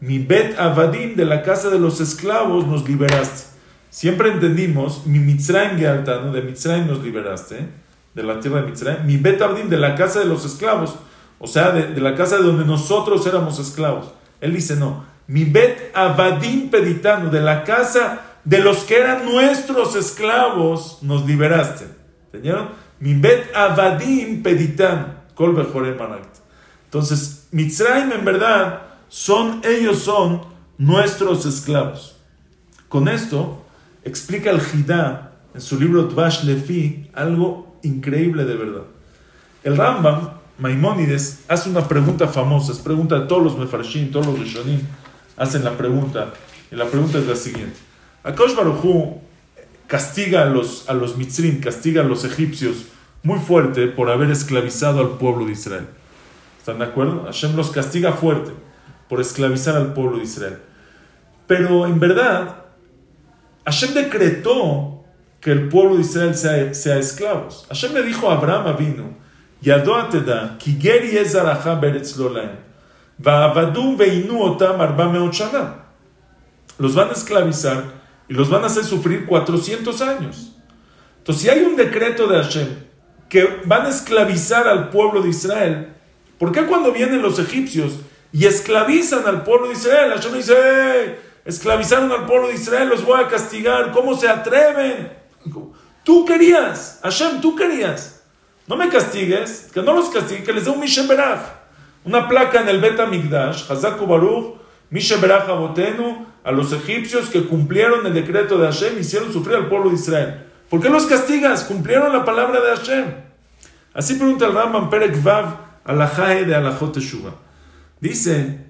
mi Bet Avadim, de la casa de los esclavos, nos liberaste. Siempre entendimos, mi Mitzrayim Gealtanu, de Mitzrayim nos liberaste, de la tierra de Mitzrayim, mi Bet Avadim, de la casa de los esclavos, o sea, de, de la casa de donde nosotros éramos esclavos. Él dice, no, mi Bet Avadim Peditanu, de la casa de los que eran nuestros esclavos, nos liberaste. ¿Entendieron? Mi bet avadim peditan, kol Entonces, Mitzrayim en verdad son, ellos son nuestros esclavos. Con esto explica el Jidá en su libro Tvash Lefi algo increíble de verdad. El Rambam, Maimónides, hace una pregunta famosa, es pregunta de todos los Mefarshim, todos los Rishonim, hacen la pregunta, y la pregunta es la siguiente. Akash Baruchu castiga a los, a los castiga a los egipcios muy fuerte por haber esclavizado al pueblo de Israel. ¿Están de acuerdo? Hashem los castiga fuerte por esclavizar al pueblo de Israel. Pero en verdad, Hashem decretó que el pueblo de Israel sea, sea esclavos. Hashem le dijo a Abraham vino, Yadó da, Kigeri ezaraja beretz lolaem, Va'avadu veinu otam arba meot shana. Los van a esclavizar y los van a hacer sufrir 400 años. Entonces, si hay un decreto de Hashem que van a esclavizar al pueblo de Israel, ¿por qué cuando vienen los egipcios y esclavizan al pueblo de Israel, Hashem dice, esclavizaron al pueblo de Israel, los voy a castigar, ¿cómo se atreven? Tú querías, Hashem, tú querías. No me castigues, que no los castigue, que les dé un Misheberach. Una placa en el Bet Amigdash, Hazak Baruch, Misheberach Abotenu, a los egipcios que cumplieron el decreto de Hashem, hicieron sufrir al pueblo de Israel. ¿Por qué los castigas? Cumplieron la palabra de Hashem. Así pregunta el Rambam Perek Vav Alajae de Alajot Teshuvah. Dice,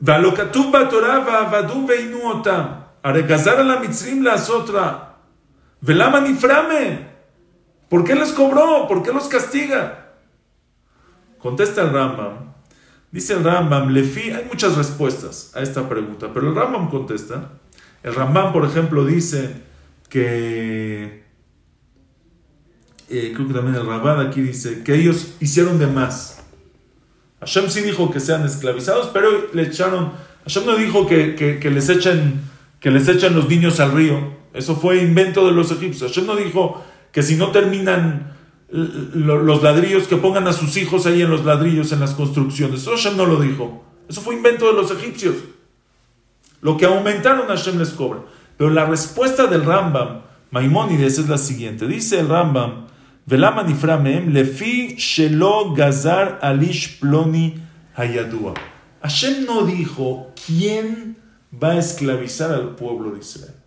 Valokatub Torah va'avadu veinu otam, aregazar al la mitzrim la sotra, velama niframe. ¿Por qué les cobró? ¿Por qué los castiga? Contesta el Rambam. Dice el Rambam, Lefi, hay muchas respuestas a esta pregunta, pero el Rambam contesta. El Rambam, por ejemplo, dice que, eh, creo que también el Rabad aquí dice, que ellos hicieron de más. Hashem sí dijo que sean esclavizados, pero le echaron, Hashem no dijo que, que, les echen, que les echen los niños al río. Eso fue invento de los egipcios. Hashem no dijo que si no terminan los ladrillos, que pongan a sus hijos ahí en los ladrillos, en las construcciones. Eso Hashem no lo dijo. Eso fue invento de los egipcios. Lo que aumentaron Hashem les cobra. Pero la respuesta del Rambam, Maimónides, es la siguiente. Dice el Rambam, Velama niframem lefi shelo gazar alish ploni hayadua. Hashem no dijo quién va a esclavizar al pueblo de Israel.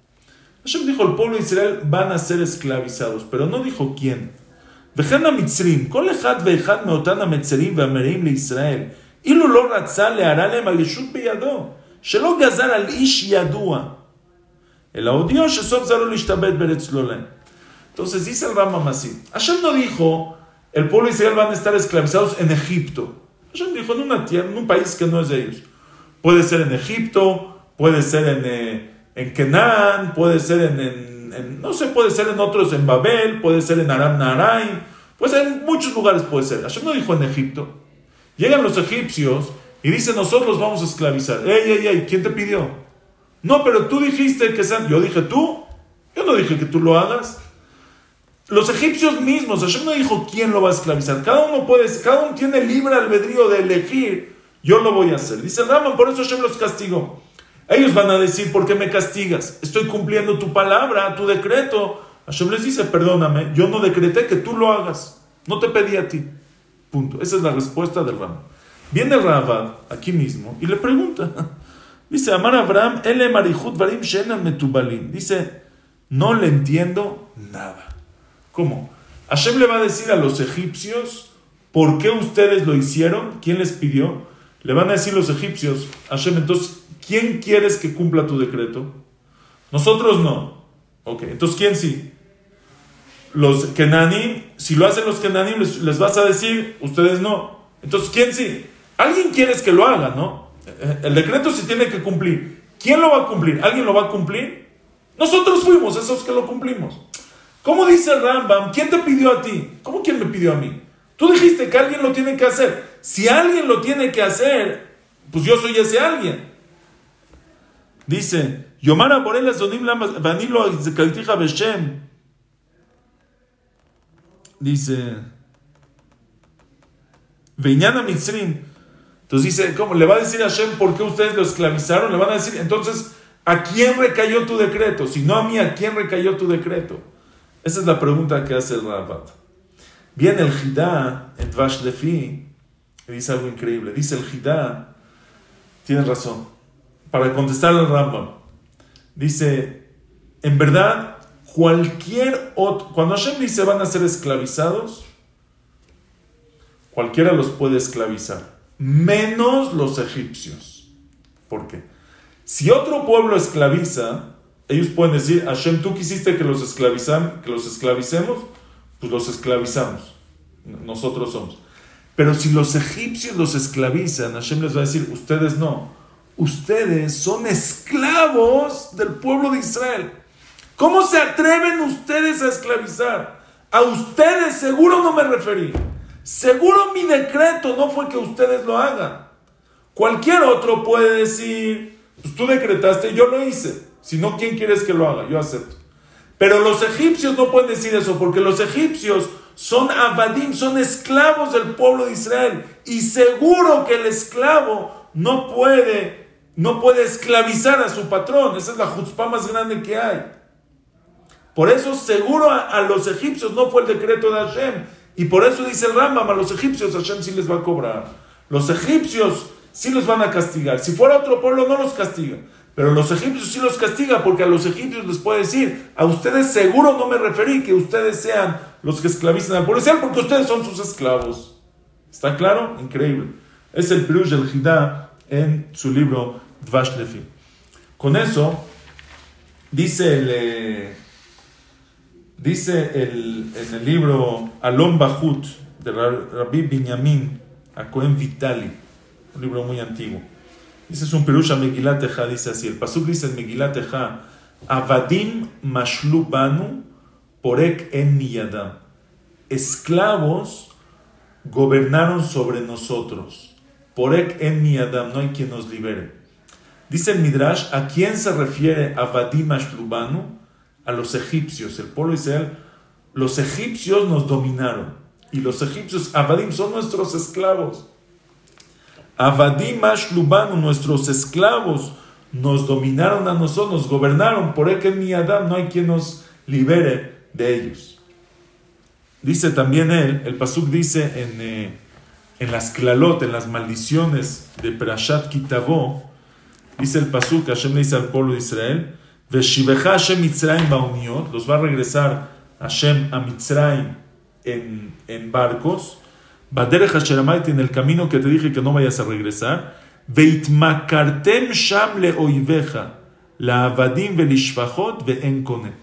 Hashem dijo el pueblo de Israel van a ser esclavizados, pero no dijo quién. וכן המצרים, כל אחד ואחד מאותן המצרים והמרעים לישראל, אילו לא רצה להרע להם הישות בידו, שלא גזר על איש ידוע, אלא הודיעו שסוף זרו להשתבט בארץ לא להם. Entonces dice el Rambam así, Hashem no dijo, el pueblo de Israel van a estar esclavizados en Egipto. Hashem dijo, en una tierra, en un país que no es de ellos. Puede ser en Egipto, puede ser en, eh, en Kenan, puede ser en, en, no sé, puede ser en otros, en Babel, puede ser en Aram Naraim, pues en muchos lugares puede ser. Hashem no dijo en Egipto. Llegan los egipcios y dicen, nosotros vamos a esclavizar. Ey, ey, ey, ¿quién te pidió? No, pero tú dijiste que sean... Yo dije, ¿tú? Yo no dije que tú lo hagas. Los egipcios mismos, Hashem no dijo quién lo va a esclavizar. Cada uno puede, cada uno tiene libre albedrío de elegir. Yo lo voy a hacer. Dice Raman, por eso Hashem los castigó. Ellos van a decir, ¿por qué me castigas? Estoy cumpliendo tu palabra, tu decreto. Hashem les dice, perdóname, yo no decreté que tú lo hagas. No te pedí a ti. Punto. Esa es la respuesta del Ram. Viene Rabad, aquí mismo, y le pregunta. Dice, Amar Abraham, ele marihut varim metubalim. Dice, no le entiendo nada. ¿Cómo? Hashem le va a decir a los egipcios, ¿por qué ustedes lo hicieron? ¿Quién les pidió? Le van a decir los egipcios, Hashem, entonces, ¿quién quieres que cumpla tu decreto? Nosotros no. Ok, entonces, ¿quién sí? Los Kenanim, si lo hacen los Kenanim, les, vas a decir, ustedes no. Entonces, ¿quién sí? Alguien quieres que lo haga, ¿no? El decreto se tiene que cumplir. ¿Quién lo va a cumplir? ¿Alguien lo va a cumplir? Nosotros fuimos esos que lo cumplimos. ¿Cómo dice Rambam? ¿Quién te pidió a ti? ¿Cómo quién me pidió a mí? Tú dijiste que alguien lo tiene que hacer. Si alguien lo tiene que hacer, pues yo soy ese alguien. Dice, Yomara Borela Zonim Vanilo Beshem. Dice, Veiñana Mitzrim. Entonces dice, ¿cómo? Le va a decir a Hashem por qué ustedes lo esclavizaron. Le van a decir, entonces, ¿a quién recayó tu decreto? Si no a mí, ¿a quién recayó tu decreto? Esa es la pregunta que hace el Rabat. Viene el Jidá en Dvash Lefi y dice algo increíble. Dice el Jidá, tiene razón, para contestar al Rambam, dice, en verdad, cualquier otro, cuando Hashem dice van a ser esclavizados, cualquiera los puede esclavizar, menos los egipcios. ¿Por qué? Si otro pueblo esclaviza, ellos pueden decir, Hashem, tú quisiste que los, esclavizan, que los esclavicemos, pues los esclavizamos. nosotros somos. Pero si los egipcios los esclavizan, Hashem les va a decir, ustedes no, ustedes son esclavos del pueblo de Israel. ¿Cómo se atreven ustedes a esclavizar? A ustedes seguro no me referí. Seguro mi decreto no fue que ustedes lo hagan. Cualquier otro puede decir, pues tú decretaste, yo lo hice. Si no, ¿quién quieres que lo haga? Yo acepto. Pero los egipcios no pueden decir eso, porque los egipcios son abadim, son esclavos del pueblo de Israel. Y seguro que el esclavo no puede, no puede esclavizar a su patrón. Esa es la jutzpah más grande que hay. Por eso seguro a, los egipcios no fue el decreto de Hashem. Y por eso dice el Rambam, a los egipcios Hashem sí les va a cobrar. Los egipcios sí los van a castigar. Si fuera otro pueblo no los castiga. Pero los egipcios sí los castiga porque a los egipcios les puede decir, a ustedes seguro no me referí que ustedes sean los que esclavizan al pueblo porque ustedes son sus esclavos. ¿Está claro? Increíble. Es el Pirush del Jidá en su libro Dvash Lefi. Con eso, dice el, eh, dice el, en el libro Alon Bahut de Rabbi Binyamin a Cohen Vitali, un libro muy antiguo. Dice es un Perusha Megilat dice así. El Pasuk dice en Megilat Avadim mashlubanu porek en niyadam. Esclavos gobernaron sobre nosotros. Porek en niyadam, no hay quien nos libere. Dice el Midrash, ¿a quién se refiere Avadim mashlubanu? A los egipcios. El pueblo de Israel, los egipcios nos dominaron. Y los egipcios, Avadim, son nuestros esclavos. Avadim Ashlubanu, nuestros esclavos, nos dominaron a nosotros, nos gobernaron. Por que ni Adam no hay quien nos libere de ellos. Dice también él, el Pasuk dice en, eh, en las clalot, en las maldiciones de Perashat Kitabo, dice el Pasuk, Hashem le dice al pueblo de Israel, Veshivecha Hashem Mitzrayim Bauniot, los va a regresar Hashem a Mitzrayim en, en barcos, en el camino que te dije que no vayas a regresar, Veitmakartem sham le oiveja, la avadim velishfachot ve'enkone.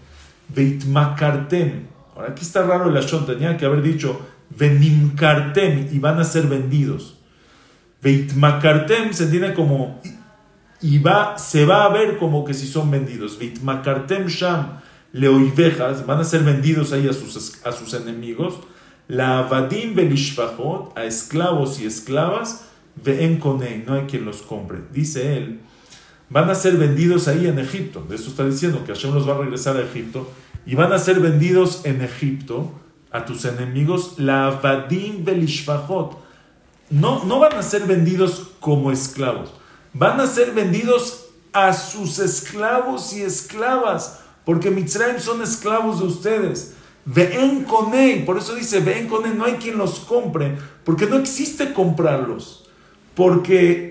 Veitmakartem. Ahora aquí está raro el ashon, tenía que haber dicho venimkartem y van a ser vendidos. Veitmakartem se entiende como y va, se va a ver como que si son vendidos. Veitmakartem sham le oivejas, van a ser vendidos ahí a sus, a sus enemigos la avadim a esclavos y esclavas, ven con él, no hay quien los compre. Dice él, van a ser vendidos ahí en Egipto. De eso está diciendo que Hashem los va a regresar a Egipto. Y van a ser vendidos en Egipto a tus enemigos, la avadim belishfachot. No, no van a ser vendidos como esclavos, van a ser vendidos a sus esclavos y esclavas, porque Mitzrayim son esclavos de ustedes. Ven con él, por eso dice, ven con él, no hay quien los compre, porque no existe comprarlos, porque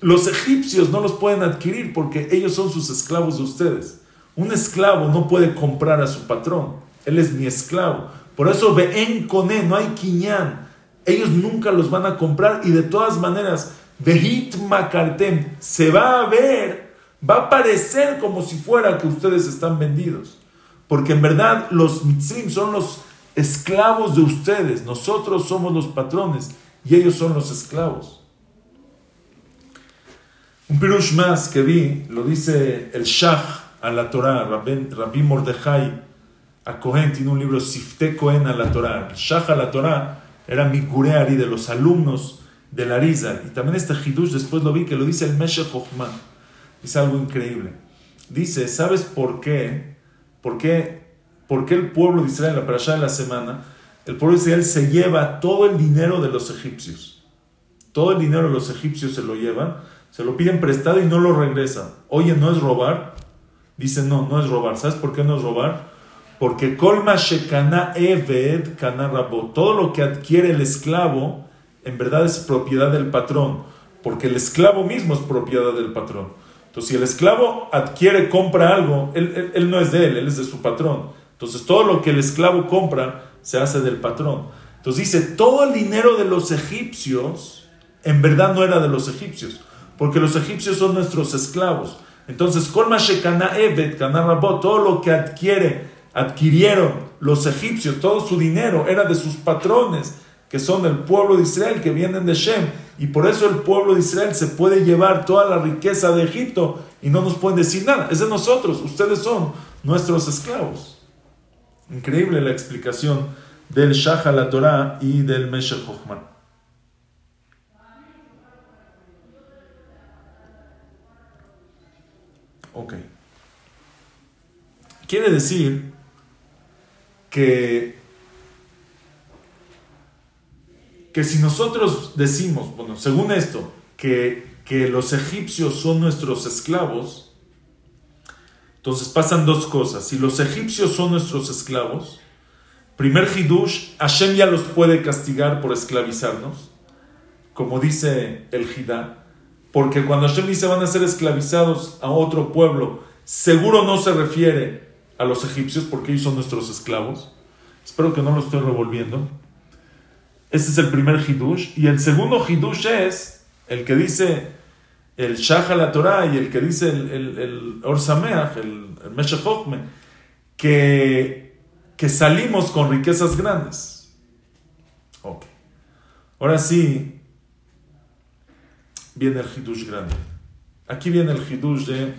los egipcios no los pueden adquirir porque ellos son sus esclavos de ustedes. Un esclavo no puede comprar a su patrón, él es mi esclavo. Por eso ven con él, no hay quiñán. Ellos nunca los van a comprar y de todas maneras, Vehit Makartem se va a ver, va a parecer como si fuera que ustedes están vendidos. Porque en verdad los mitzrim son los esclavos de ustedes. Nosotros somos los patrones y ellos son los esclavos. Un pirush más que vi, lo dice el Shah a la Torah, Rabbi Mordejai a Cohen, tiene un libro Sifte Cohen a la Torah. El Shah a la Torah era mi Kureari de los alumnos de la Risa. Y también este Hidush, después lo vi que lo dice el Meshech Chochmah. Es algo increíble. Dice, ¿sabes por qué? ¿Por qué, el pueblo de Israel, la allá de la semana, el pueblo de Israel se lleva todo el dinero de los egipcios? Todo el dinero de los egipcios se lo llevan, se lo piden prestado y no lo regresan. Oye, ¿no es robar? Dicen, no, no es robar. ¿Sabes por qué no es robar? Porque colma shekana eved kana Todo lo que adquiere el esclavo, en verdad es propiedad del patrón. Porque el esclavo mismo es propiedad del patrón. Entonces, si el esclavo adquiere, compra algo, él, no es de él, él es de su patrón. Entonces, todo lo que el esclavo compra se hace del patrón. Entonces dice, todo el dinero de los egipcios, en verdad no era de los egipcios, porque los egipcios son nuestros esclavos. Entonces, Colma Shekana Evet, todo lo que adquiere, adquirieron los egipcios, todo su dinero era de sus patrones, que son el pueblo de Israel, que vienen de Shem. Y por eso el pueblo de Israel se puede llevar toda la riqueza de Egipto y no nos pueden decir nada. Es de nosotros, ustedes son nuestros esclavos. Increíble la explicación del Shah la Torah y del Meshach Chochmah. Ok. Quiere decir que, que si nosotros decimos, bueno, según esto, que, que los egipcios son nuestros esclavos, entonces pasan dos cosas. Si los egipcios son nuestros esclavos, primer Hidush, Hashem ya los puede castigar por esclavizarnos, como dice el Hidá, porque cuando Hashem dice van a ser esclavizados a otro pueblo, seguro no se refiere a los egipcios porque ellos son nuestros esclavos. Espero que no lo estoy revolviendo. Ese es el primer hidush. Y el segundo hidush es el que dice el Shah la Torah y el que dice el, el, el Orsameach, el, que, que salimos con riquezas grandes. Ok. Ahora sí, viene el Hidush grande. Aquí viene el Hidush de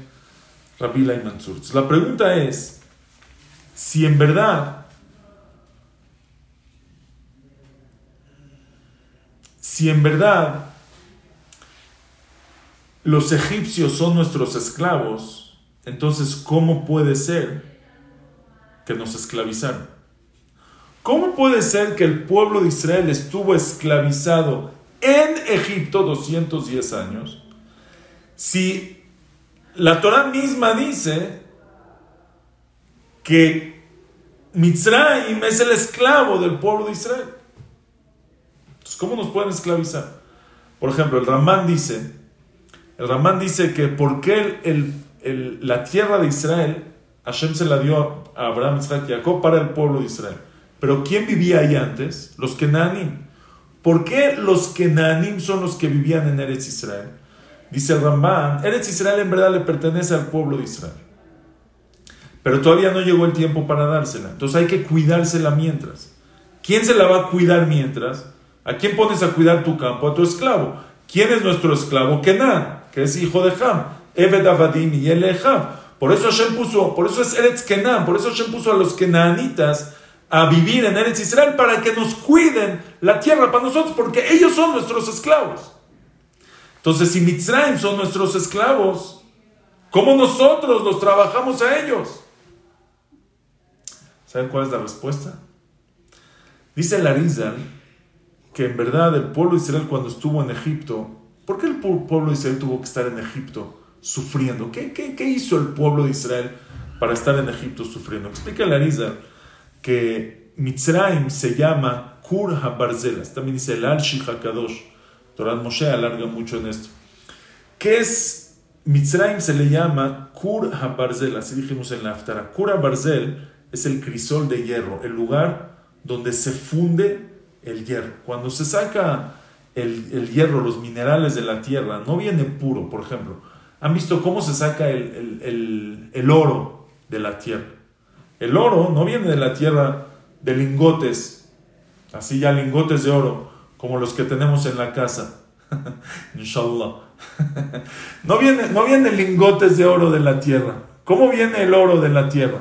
y Mansur. La pregunta es, si en verdad, si en verdad los egipcios son nuestros esclavos, entonces ¿cómo puede ser que nos esclavizaron? ¿Cómo puede ser que el pueblo de Israel estuvo esclavizado en Egipto 210 años, si la Torah misma dice que Mitzrayim es el esclavo del pueblo de Israel. Entonces, ¿cómo nos pueden esclavizar? Por ejemplo, el Ramán dice, el Ramán dice que porque el, la tierra de Israel, Hashem se la dio a Abraham, Isaac y Jacob para el pueblo de Israel. Pero ¿quién vivía ahí antes? Los Kenanim. ¿Por qué los Kenanim son los que vivían en Eretz Israel? Dice el Ramban, Eretz Israel en verdad le pertenece al pueblo de Israel. Pero todavía no llegó el tiempo para dársela. Entonces hay que cuidársela mientras. ¿Quién se la va a cuidar mientras? ¿A quién pones a cuidar tu campo? A tu esclavo. ¿Quién es nuestro esclavo? Kenan, que es hijo de Ham. Eved Avadim y Ham. Por eso Hashem puso, por eso es Eretz Kenan, por eso Hashem puso a los Kenanitas a vivir en Eretz Israel para que nos cuiden la tierra para nosotros, porque ellos son nuestros esclavos. Entonces, si Mitzrayim son nuestros esclavos, ¿cómo nosotros los trabajamos a ellos? ¿Saben cuál es la respuesta? Dice Larizal que en verdad el pueblo de Israel cuando estuvo en Egipto, ¿por qué el pueblo de Israel tuvo que estar en Egipto sufriendo? ¿Qué, qué, hizo el pueblo de Israel para estar en Egipto sufriendo? Explica Larizal que Mitzrayim se llama Kur HaBarzelas. También dice el Al HaKadosh. Torah Moshe alarga mucho en esto. ¿Qué es Mitzrayim? Se le llama Kur HaBarzel. Así dijimos en la Aftara. Kur HaBarzel es el crisol de hierro, el lugar donde se funde el hierro. Cuando se saca el, el hierro, los minerales de la tierra, no viene puro, por ejemplo. ¿Han visto cómo se saca el, el, el oro de la tierra? El oro no viene de la tierra de lingotes, así ya lingotes de oro, como los que tenemos en la casa. Inshallah. no, viene, no vienen lingotes de oro de la tierra. ¿Cómo viene el oro de la tierra?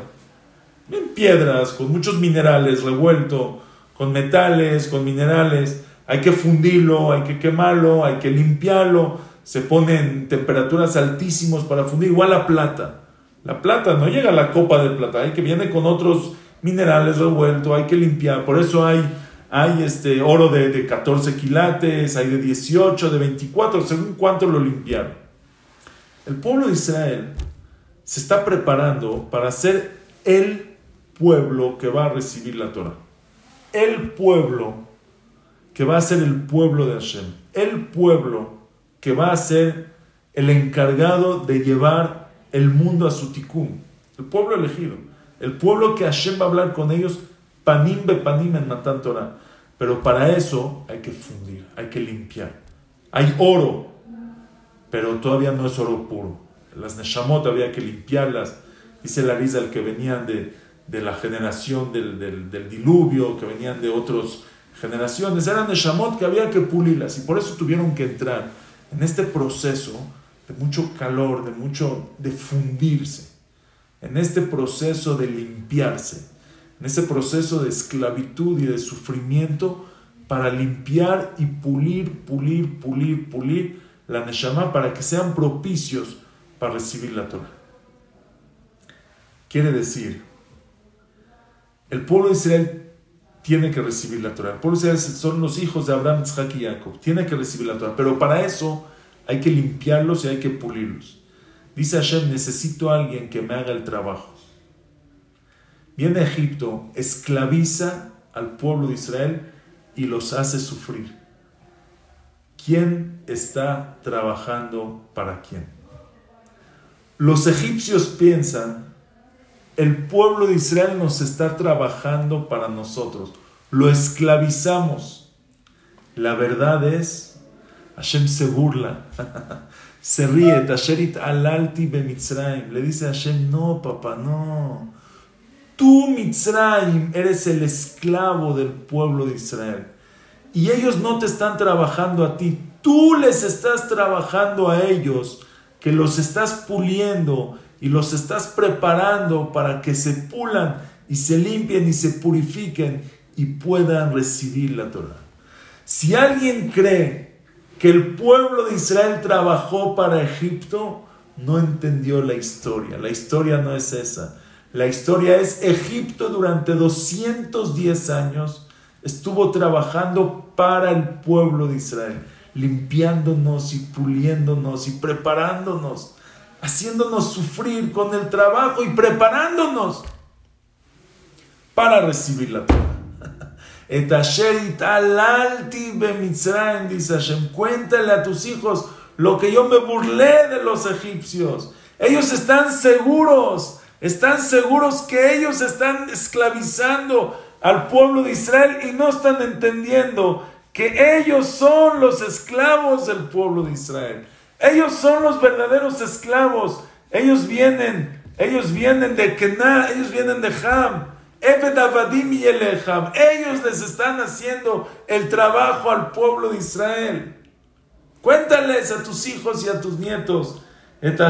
Bien piedras, con muchos minerales revuelto, con metales, con minerales. Hay que fundirlo, hay que quemarlo, hay que limpiarlo. Se ponen temperaturas altísimas para fundir, igual la plata. La plata no llega a la copa de plata, hay que viene con otros minerales revueltos, hay que limpiar. Por eso hay, hay este oro de, de 14 quilates, hay de 18, de 24, según cuánto lo limpiaron. El pueblo de Israel se está preparando para ser el pueblo que va a recibir la Torah. El pueblo que va a ser el pueblo de Hashem. El pueblo que va a ser el encargado de llevar el mundo a su tikkun, el pueblo elegido, el pueblo que Hashem va a hablar con ellos, panim be panim en Matan Torah. Pero para eso hay que fundir, hay que limpiar. Hay oro, pero todavía no es oro puro. Las neshamot había que limpiarlas. Dice la risa el que venían de, de la generación del, del, del diluvio, que venían de otras generaciones, eran Neshamot que había que pulirlas y por eso tuvieron que entrar en este proceso de mucho calor, de mucho de fundirse, en este proceso de limpiarse, en ese proceso de esclavitud y de sufrimiento para limpiar y pulir, pulir, pulir, pulir la Neshama para que sean propicios para recibir la Torah. Quiere decir, el pueblo de Israel tiene que recibir la Torah. El pueblo de Israel son los hijos de Abraham, Isaac y Jacob. Tiene que recibir la Torah. Pero para eso hay que limpiarlos y hay que pulirlos. Dice Hashem, necesito a alguien que me haga el trabajo. Viene a Egipto, esclaviza al pueblo de Israel y los hace sufrir. ¿Quién está trabajando para quién? Los egipcios piensan, el pueblo de Israel nos está trabajando para nosotros, lo esclavizamos. La verdad es, Hashem se burla, se ríe, Tasherit alalti bemitzraim, le dice Hashem, no papá, no, Tú, Mitzrayim, eres el esclavo del pueblo de Israel. Y ellos no te están trabajando a ti. Tú les estás trabajando a ellos, que los estás puliendo y los estás preparando para que se pulan y se limpien y se purifiquen y puedan recibir la Torah. Si alguien cree que el pueblo de Israel trabajó para Egipto, no entendió la historia. La historia no es esa. La historia es Egipto durante 210 años estuvo trabajando para el pueblo de Israel, limpiándonos y puliéndonos y preparándonos, haciéndonos sufrir con el trabajo y preparándonos para recibir la Torah. dice cuéntale a tus hijos lo que yo me burlé de los egipcios. Ellos están seguros están seguros que ellos están esclavizando al pueblo de Israel y no están entendiendo que ellos son los esclavos del pueblo de Israel. Ellos son los verdaderos esclavos. Ellos vienen, ellos vienen de Kená, ellos vienen de Ham. Ellos les están haciendo el trabajo al pueblo de Israel. Cuéntales a tus hijos y a tus nietos. Esa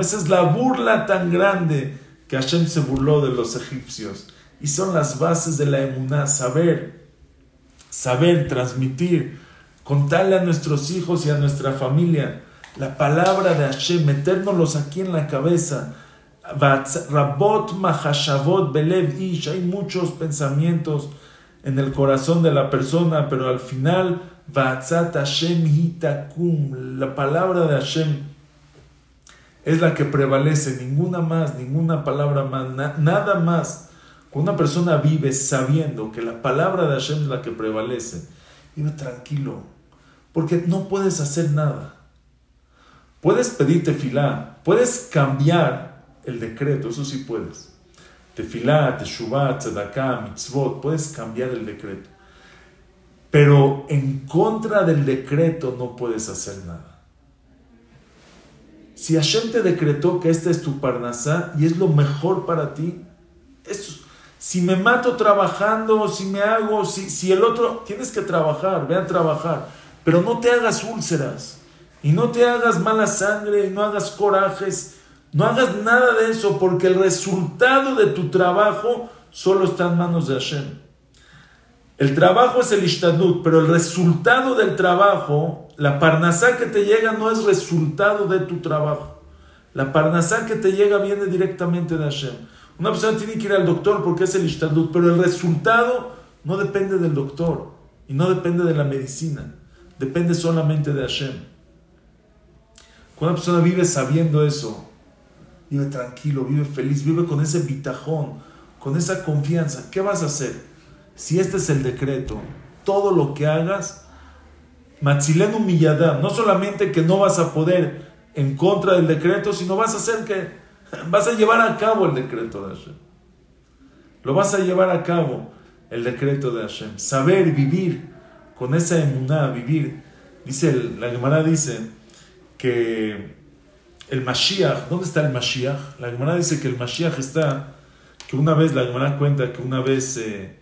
es la burla tan grande que Hashem se burló de los egipcios. Y son las bases de la emuná, saber, saber, transmitir, contarle a nuestros hijos y a nuestra familia la palabra de Hashem, metérnoslos aquí en la cabeza. Rabot mahashavot belev ish, hay muchos pensamientos en el corazón de la persona, pero al final Vatzat Hashem hitakum. La palabra de Hashem es la que prevalece, ninguna más, ninguna palabra más, nada más. Cuando una persona vive sabiendo que la palabra de Hashem es la que prevalece, vive tranquilo, porque no puedes hacer nada. Puedes pedir tefilá, puedes cambiar el decreto, eso sí puedes. Tefilá, teshuvah, tzedakah, mitzvot, puedes cambiar el decreto. Pero en contra del decreto no puedes hacer nada. Si Hashem te decretó que esta es tu parnasá y es lo mejor para ti, si me mato trabajando, si me hago, si, si el otro, tienes que trabajar, ve a trabajar, pero no te hagas úlceras y no te hagas mala sangre y no hagas corajes, no hagas nada de eso porque el resultado de tu trabajo solo está en manos de Hashem. El trabajo es el ishtadut, pero el resultado del trabajo, la parnasá que te llega no es resultado de tu trabajo. La parnasá que te llega viene directamente de Hashem. Una persona tiene que ir al doctor porque es el ishtadut, pero el resultado no depende del doctor y no depende de la medicina, depende solamente de Hashem. Cuando una persona vive sabiendo eso, vive tranquilo, vive feliz, vive con ese bitajón, con esa confianza, ¿qué vas a hacer? si este es el decreto, todo lo que hagas, Matzilenu Milladam, no solamente que no vas a poder en contra del decreto, sino vas a hacer que vas a llevar a cabo el decreto de Hashem. Lo vas a llevar a cabo el decreto de Hashem. Saber vivir con esa emuná, vivir. Dice, la Gemara dice que el Mashiach, ¿dónde está el Mashiach? La Gemara dice que el Mashiach está, que una vez, la Gemara cuenta que una vez eh,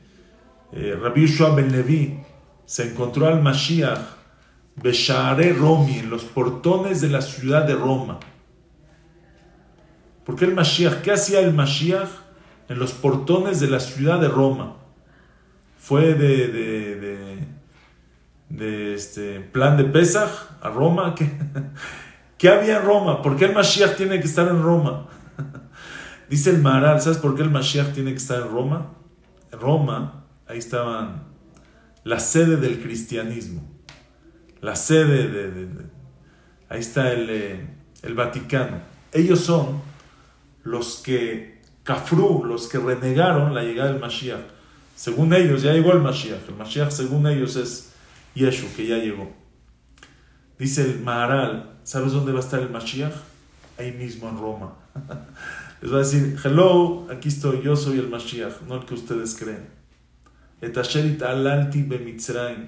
eh, Rabbi Yeshua ben Levi se encontró al Mashiach Beshare Romi, en los portones de la ciudad de Roma. ¿Por qué el Mashiach? ¿Qué hacía el Mashiach en los portones de la ciudad de Roma? Fue de, de, de, de este plan de Pesach a Roma. ¿Qué, ¿Qué había en Roma? ¿Por qué el Mashiach tiene que estar en Roma? Dice el Maharal, ¿sabes por qué el Mashiach tiene que estar en Roma? En Roma, ahí estaban la sede del cristianismo. La sede de... ahí está el, eh, el Vaticano. Ellos son los que, Kafru, los que renegaron la llegada del Mashiach. Según ellos, ya llegó el Mashiach. El Mashiach, según ellos, es Yeshu, que ya llegó. Dice el Maharal, ¿sabes dónde va a estar el Mashiach? Ahí mismo en Roma. Les va a decir, hello, aquí estoy, yo soy el Mashiach, no el que ustedes creen.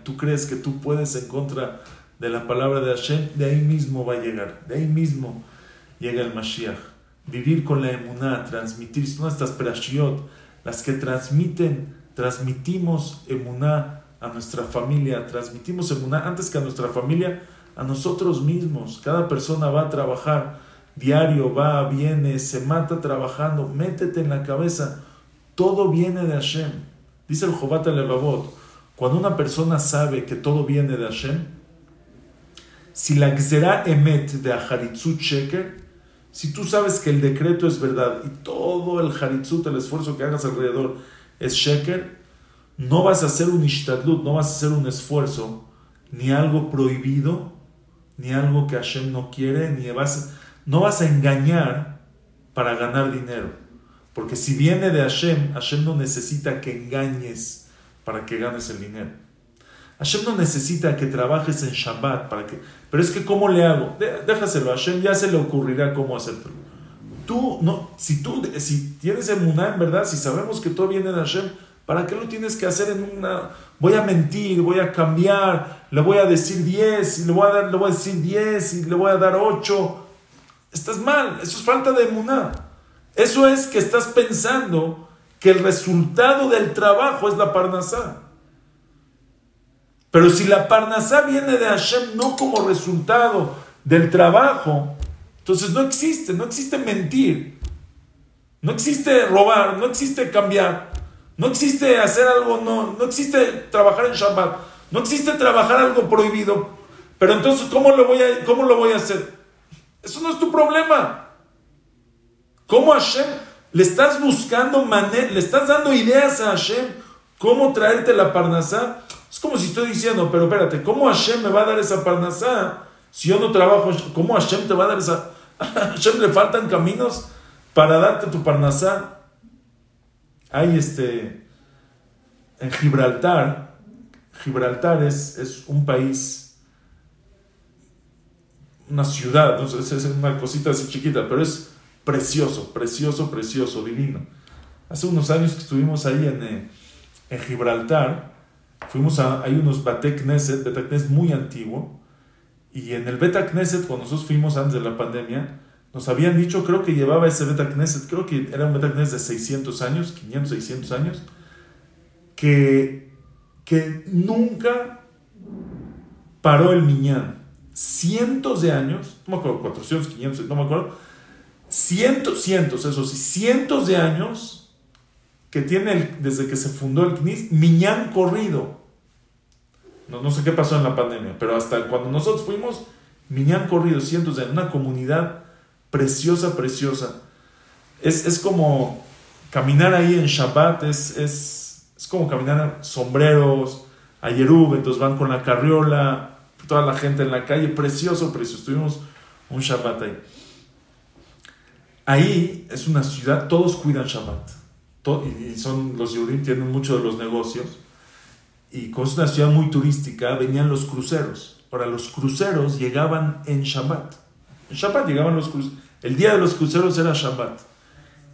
Tú crees que tú puedes en contra de la palabra de Hashem, de ahí mismo va a llegar, de ahí mismo llega el Mashiach. Vivir con la emuná, transmitir, son estas las que transmiten, transmitimos emuná a nuestra familia, transmitimos emuná antes que a nuestra familia, a nosotros mismos. Cada persona va a trabajar diario, va, viene, se mata trabajando. Métete en la cabeza, todo viene de Hashem. Dice el Jobat Levavot, cuando una persona sabe que todo viene de Hashem, si la será emet de Aharitzut Sheker, si tú sabes que el decreto es verdad y todo el Haritzut, el esfuerzo que hagas alrededor es Sheker, no vas a hacer un ishtadlut, no vas a hacer un esfuerzo, ni algo prohibido, ni algo que Hashem no quiere, ni vas, no vas a engañar para ganar dinero. Porque si viene de Hashem, Hashem no necesita que engañes para que ganes el dinero. Hashem no necesita que trabajes en Shabbat para que... Pero es que ¿cómo le hago? Déjaselo, a Hashem ya se le ocurrirá cómo hacerlo. Tú, no, si tú, si tienes emuná en verdad, si sabemos que todo viene de Hashem, ¿para qué lo tienes que hacer en una... Voy a mentir, voy a cambiar, le voy a decir 10, y le voy a, dar, le voy a decir 10 y le voy a dar 8. Estás mal, eso es falta de emuná. Eso es que estás pensando que el resultado del trabajo es la parnasá. Pero si la parnasá viene de Hashem no como resultado del trabajo, entonces no existe, no existe mentir, no existe robar, no existe cambiar, no existe hacer algo, no, no existe trabajar en Shabbat, no existe trabajar algo prohibido. Pero entonces, ¿cómo lo voy a, cómo lo voy a hacer? Eso no es tu problema. ¿Cómo Hashem le estás buscando le estás dando ideas a Hashem cómo traerte la parnasá? Es como si estoy diciendo, pero espérate, ¿cómo Hashem me va a dar esa parnasá si yo no trabajo? ¿Cómo Hashem te va a dar esa? ¿A Hashem le faltan caminos para darte tu parnasá? Hay este, en Gibraltar, Gibraltar es, es un país, una ciudad, ¿no? es, es una cosita así chiquita, pero es precioso, precioso, precioso, divino. Hace unos años que estuvimos ahí en, eh, en Gibraltar, Fuimos a, hay unos Bate Knesset, muy antiguo, y en el Beta Knesset, cuando nosotros fuimos antes de la pandemia, nos habían dicho, creo que llevaba ese Beta Knesset, creo que era un Beta Knesset de 600 años, 500, 600 años, que, que nunca paró el Miñán. Cientos de años, no me acuerdo, 400, 500, no me acuerdo, cientos, cientos, eso sí, cientos de años que tiene desde que se fundó el CNIS, Miñán corrido. No, no, sé qué pasó en la pandemia, pero hasta cuando nosotros fuimos, Miñán corrido, cientos de una comunidad preciosa, preciosa. Es, es como caminar ahí en Shabbat, es, es, es como caminar sombreros, a Yerub, entonces van con la carriola, toda la gente en la calle, precioso, precioso. Tuvimos un Shabbat ahí. Ahí es una ciudad, todos cuidan Shabbat y son los Yudim tienen mucho de los negocios y como es una ciudad muy turística venían los cruceros. Ahora los cruceros llegaban en Shabbat. En Shabbat llegaban los cruceros. El día de los cruceros era Shabbat.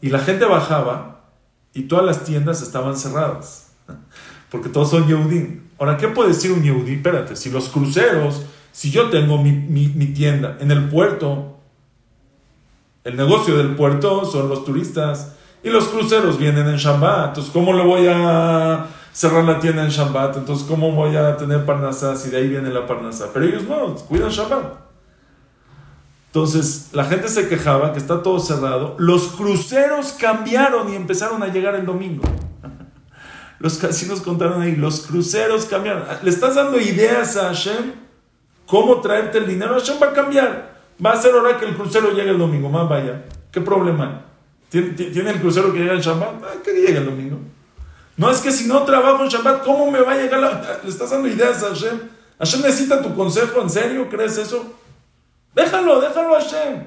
Y la gente bajaba y todas las tiendas estaban cerradas porque todos son Yehudim. Ahora ¿qué puede decir un Yehudí? espérate si los cruceros si yo tengo mi, mi tienda en el puerto El negocio del puerto son los turistas y los cruceros vienen en Shabbat. Entonces, ¿cómo le voy a cerrar la tienda en Shabbat? Entonces, ¿cómo voy a tener parnasá si de ahí viene la parnasá? Pero ellos no, cuidan Shabbat. Entonces, la gente se quejaba que está todo cerrado. Los cruceros cambiaron y empezaron a llegar el domingo. Los casinos contaron ahí, los cruceros cambiaron. ¿Le estás dando ideas a Hashem? ¿Cómo traerte el dinero? Hashem va a cambiar. Va a ser hora que el crucero llegue el domingo. Más vaya. ¿Qué problema? ¿Tiene, el crucero que llega en Shabbat? Ah, que llegue el domingo. No es que si no trabajo en Shabbat, ¿cómo me va a llegar la... ¿Le estás dando ideas a Hashem? ¿Hashem necesita tu consejo? ¿En serio crees eso? Déjalo, déjalo a Hashem.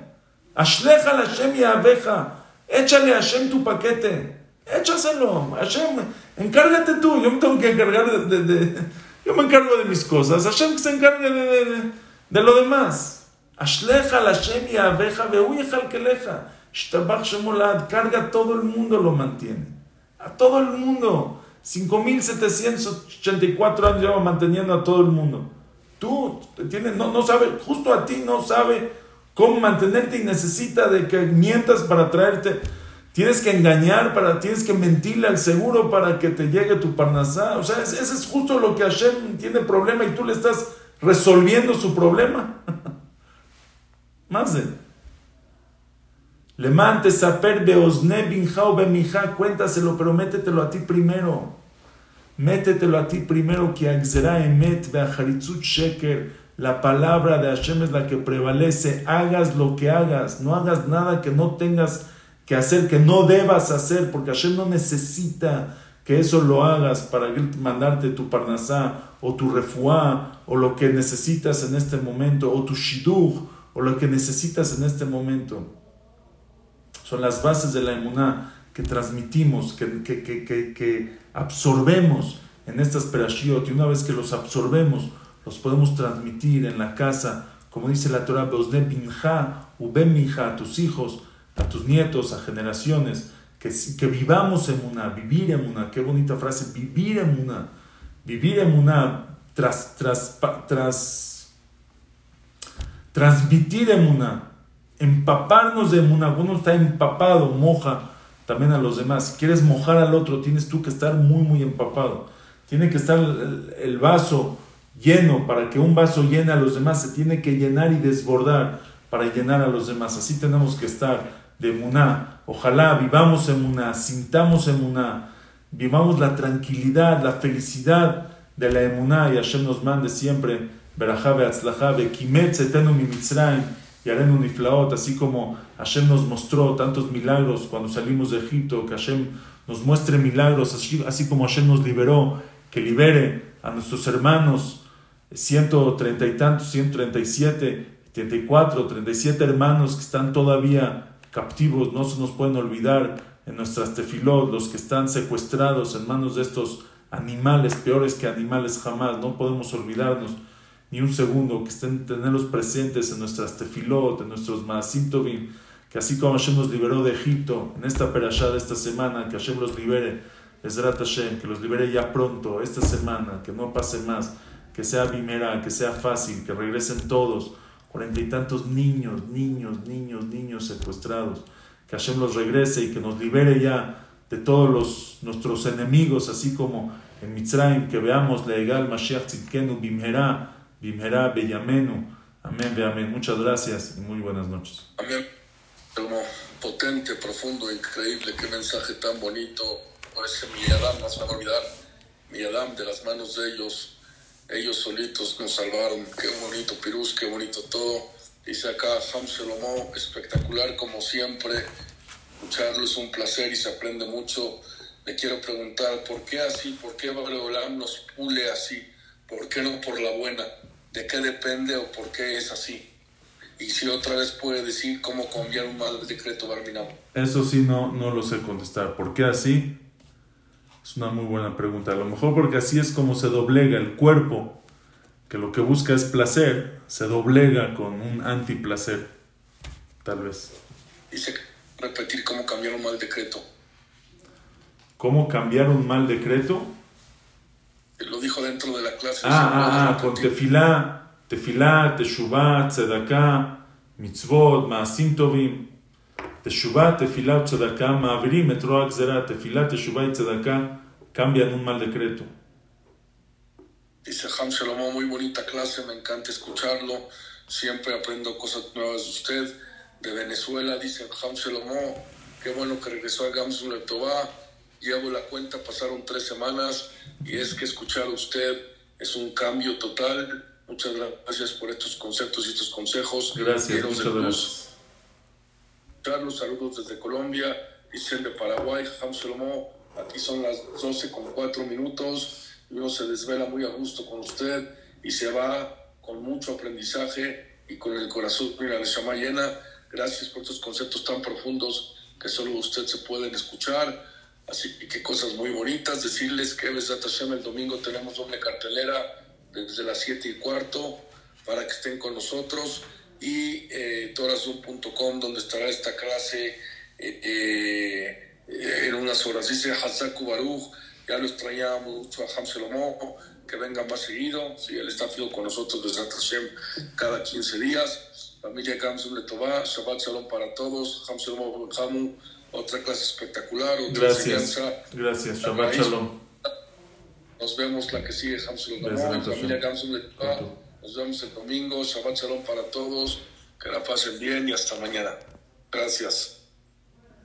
Ashleja a Hashem y abeja. Échale a Hashem tu paquete. Échaselo. Hashem, encárgate tú. Yo me tengo que encargar de, yo me encargo de mis cosas. Hashem que se encargue de, de, lo demás. Ashleja a Hashem y abeja. Veuyeja al keleja. Shtabach Shemolad. Carga a todo el mundo lo mantiene. A todo el mundo. 5.784 años lleva manteniendo a todo el mundo. Tú tienes, no, no sabe, justo a ti no sabe cómo mantenerte y necesita de que mientas para traerte. Tienes que engañar, para, tienes que mentirle al seguro para que te llegue tu parnasá. O sea, ese es justo lo que Hashem tiene problema y tú le estás resolviendo su problema. Más de. Le mantes saper beosne binjao bemija, cuéntaselo, pero métetelo a ti primero. Métetelo a ti primero que emet sheker. La palabra de Hashem es la que prevalece. Hagas lo que hagas. No hagas nada que no tengas que hacer, que no debas hacer, porque Hashem no necesita que eso lo hagas para mandarte tu parnasá o tu refuá o lo que necesitas en este momento o tu shidduch o lo que necesitas en este momento. Son las bases de la emuná que transmitimos, que, que, que, que absorbemos en estas perashiot. Y una vez que los absorbemos, los podemos transmitir en la casa, como dice la Torah, a tus hijos, a tus nietos, a generaciones, que, que vivamos en una, vivir en una, qué bonita frase, vivir en una, vivir en una, tras, tras, tras, transmitir en una, empaparnos de una, uno está empapado, moja también a los demás. Si quieres mojar al otro, tienes tú que estar muy, muy empapado. Tiene que estar el, vaso lleno para que un vaso llene a los demás. Se tiene que llenar y desbordar para llenar a los demás. Así tenemos que estar de Muná. Ojalá vivamos en Muná, sintamos en Muná, vivamos la tranquilidad, la felicidad de la Emuná y Hashem nos mande siempre, Berajabe Atzlajabe, Kimet Zetenu mi y haremos Niflaot, así como Hashem nos mostró tantos milagros cuando salimos de Egipto, que Hashem nos muestre milagros, así, así como Hashem nos liberó, que libere a nuestros hermanos, 130 y tantos, 137, 34, 37 hermanos que están todavía captivos, no se nos pueden olvidar en nuestras tefilot, los que están secuestrados en manos de estos animales, peores que animales jamás, no podemos olvidarnos ni un segundo, que estén tenerlos presentes en nuestras tefilot, en nuestros maasim que así como Hashem nos liberó de Egipto, en esta perashá de esta semana, que Hashem los libere, Ezrat Hashem, que los libere ya pronto, esta semana, que no pase más, que sea bimera, que sea fácil, que regresen todos, cuarenta y tantos niños, niños, niños, niños secuestrados, que Hashem los regrese y que nos libere ya de todos los, nuestros enemigos, así como en Mitzrayim, que veamos la egal Mashiach Tzidkenu Bimherá, Bimherá Beyamenu. Amén, amén. Muchas gracias y muy buenas noches. Amén. Como potente, profundo, increíble, qué mensaje tan bonito. Por ese mi Adam, no se van a olvidar. Mi Adam, de las manos de ellos, ellos solitos nos salvaron. Qué bonito Pirús, qué bonito todo. Dice acá Ham Shalomó, espectacular como siempre. Escucharlo es un placer y se aprende mucho. Le quiero preguntar, ¿por qué así? ¿Por qué Babreolam nos pule así? ¿Por qué no por la buena? De qué depende o por qué es así. Y si otra vez puede decir cómo cambiar un mal decreto Barminam. Eso sí, no, no lo sé contestar. ¿Por qué así? Es una muy buena pregunta. A lo mejor porque así es como se doblega el cuerpo, que lo que busca es placer, se doblega con un antiplacer, tal vez. Dice repetir cómo cambiar un mal decreto. ¿Cómo cambiar un mal decreto? lo dijo dentro de la clase. Ah, ah, ah con tefilá, tefilá, teshuvá, tzedaká, mitzvot, maasim tovim. Teshuvá, tefilá, tzedaká, ma'avirim, metro axerá, tefilá, teshuvá y tzedaká cambian un mal decreto. Dice Ham muy bonita clase, me encanta escucharlo, siempre aprendo cosas nuevas de usted. De Venezuela, dice Ham qué bueno que regresó a Gamsun Letová Llevo la cuenta, pasaron tres semanas y es que escuchar a usted es un cambio total. Muchas gracias por estos conceptos y estos consejos. Gracias, muchas gracias. Carlos, saludos desde Colombia, dicen de Paraguay, Ham Shlomo, aquí son las 12 con 4 minutos, uno se desvela muy a gusto con usted y se va con mucho aprendizaje y con el corazón y la llama llena. Gracias por estos conceptos tan profundos que solo usted se pueden escuchar. Así que cosas muy bonitas. Decirles que el domingo tenemos doble cartelera desde las 7 y cuarto para que estén con nosotros y eh, donde estará esta clase eh, eh, en unas horas. Dice Hazaku Baruch, ya lo extrañábamos mucho a Ham Shelomo, que venga más seguido, si él está fijo con nosotros desde Hashem cada 15 días. Familia Gamsum Letová, Shabbat Shalom para todos, Ham Shelomo Hamu, otra clase espectacular, otra Gracias, enseñanza. gracias, Shabbat Shalom. Nos vemos la que sigue Hamsul familia. Pronto. Nos vemos el domingo. Shabbat Shalom para todos. Que la pasen bien y hasta mañana. Gracias.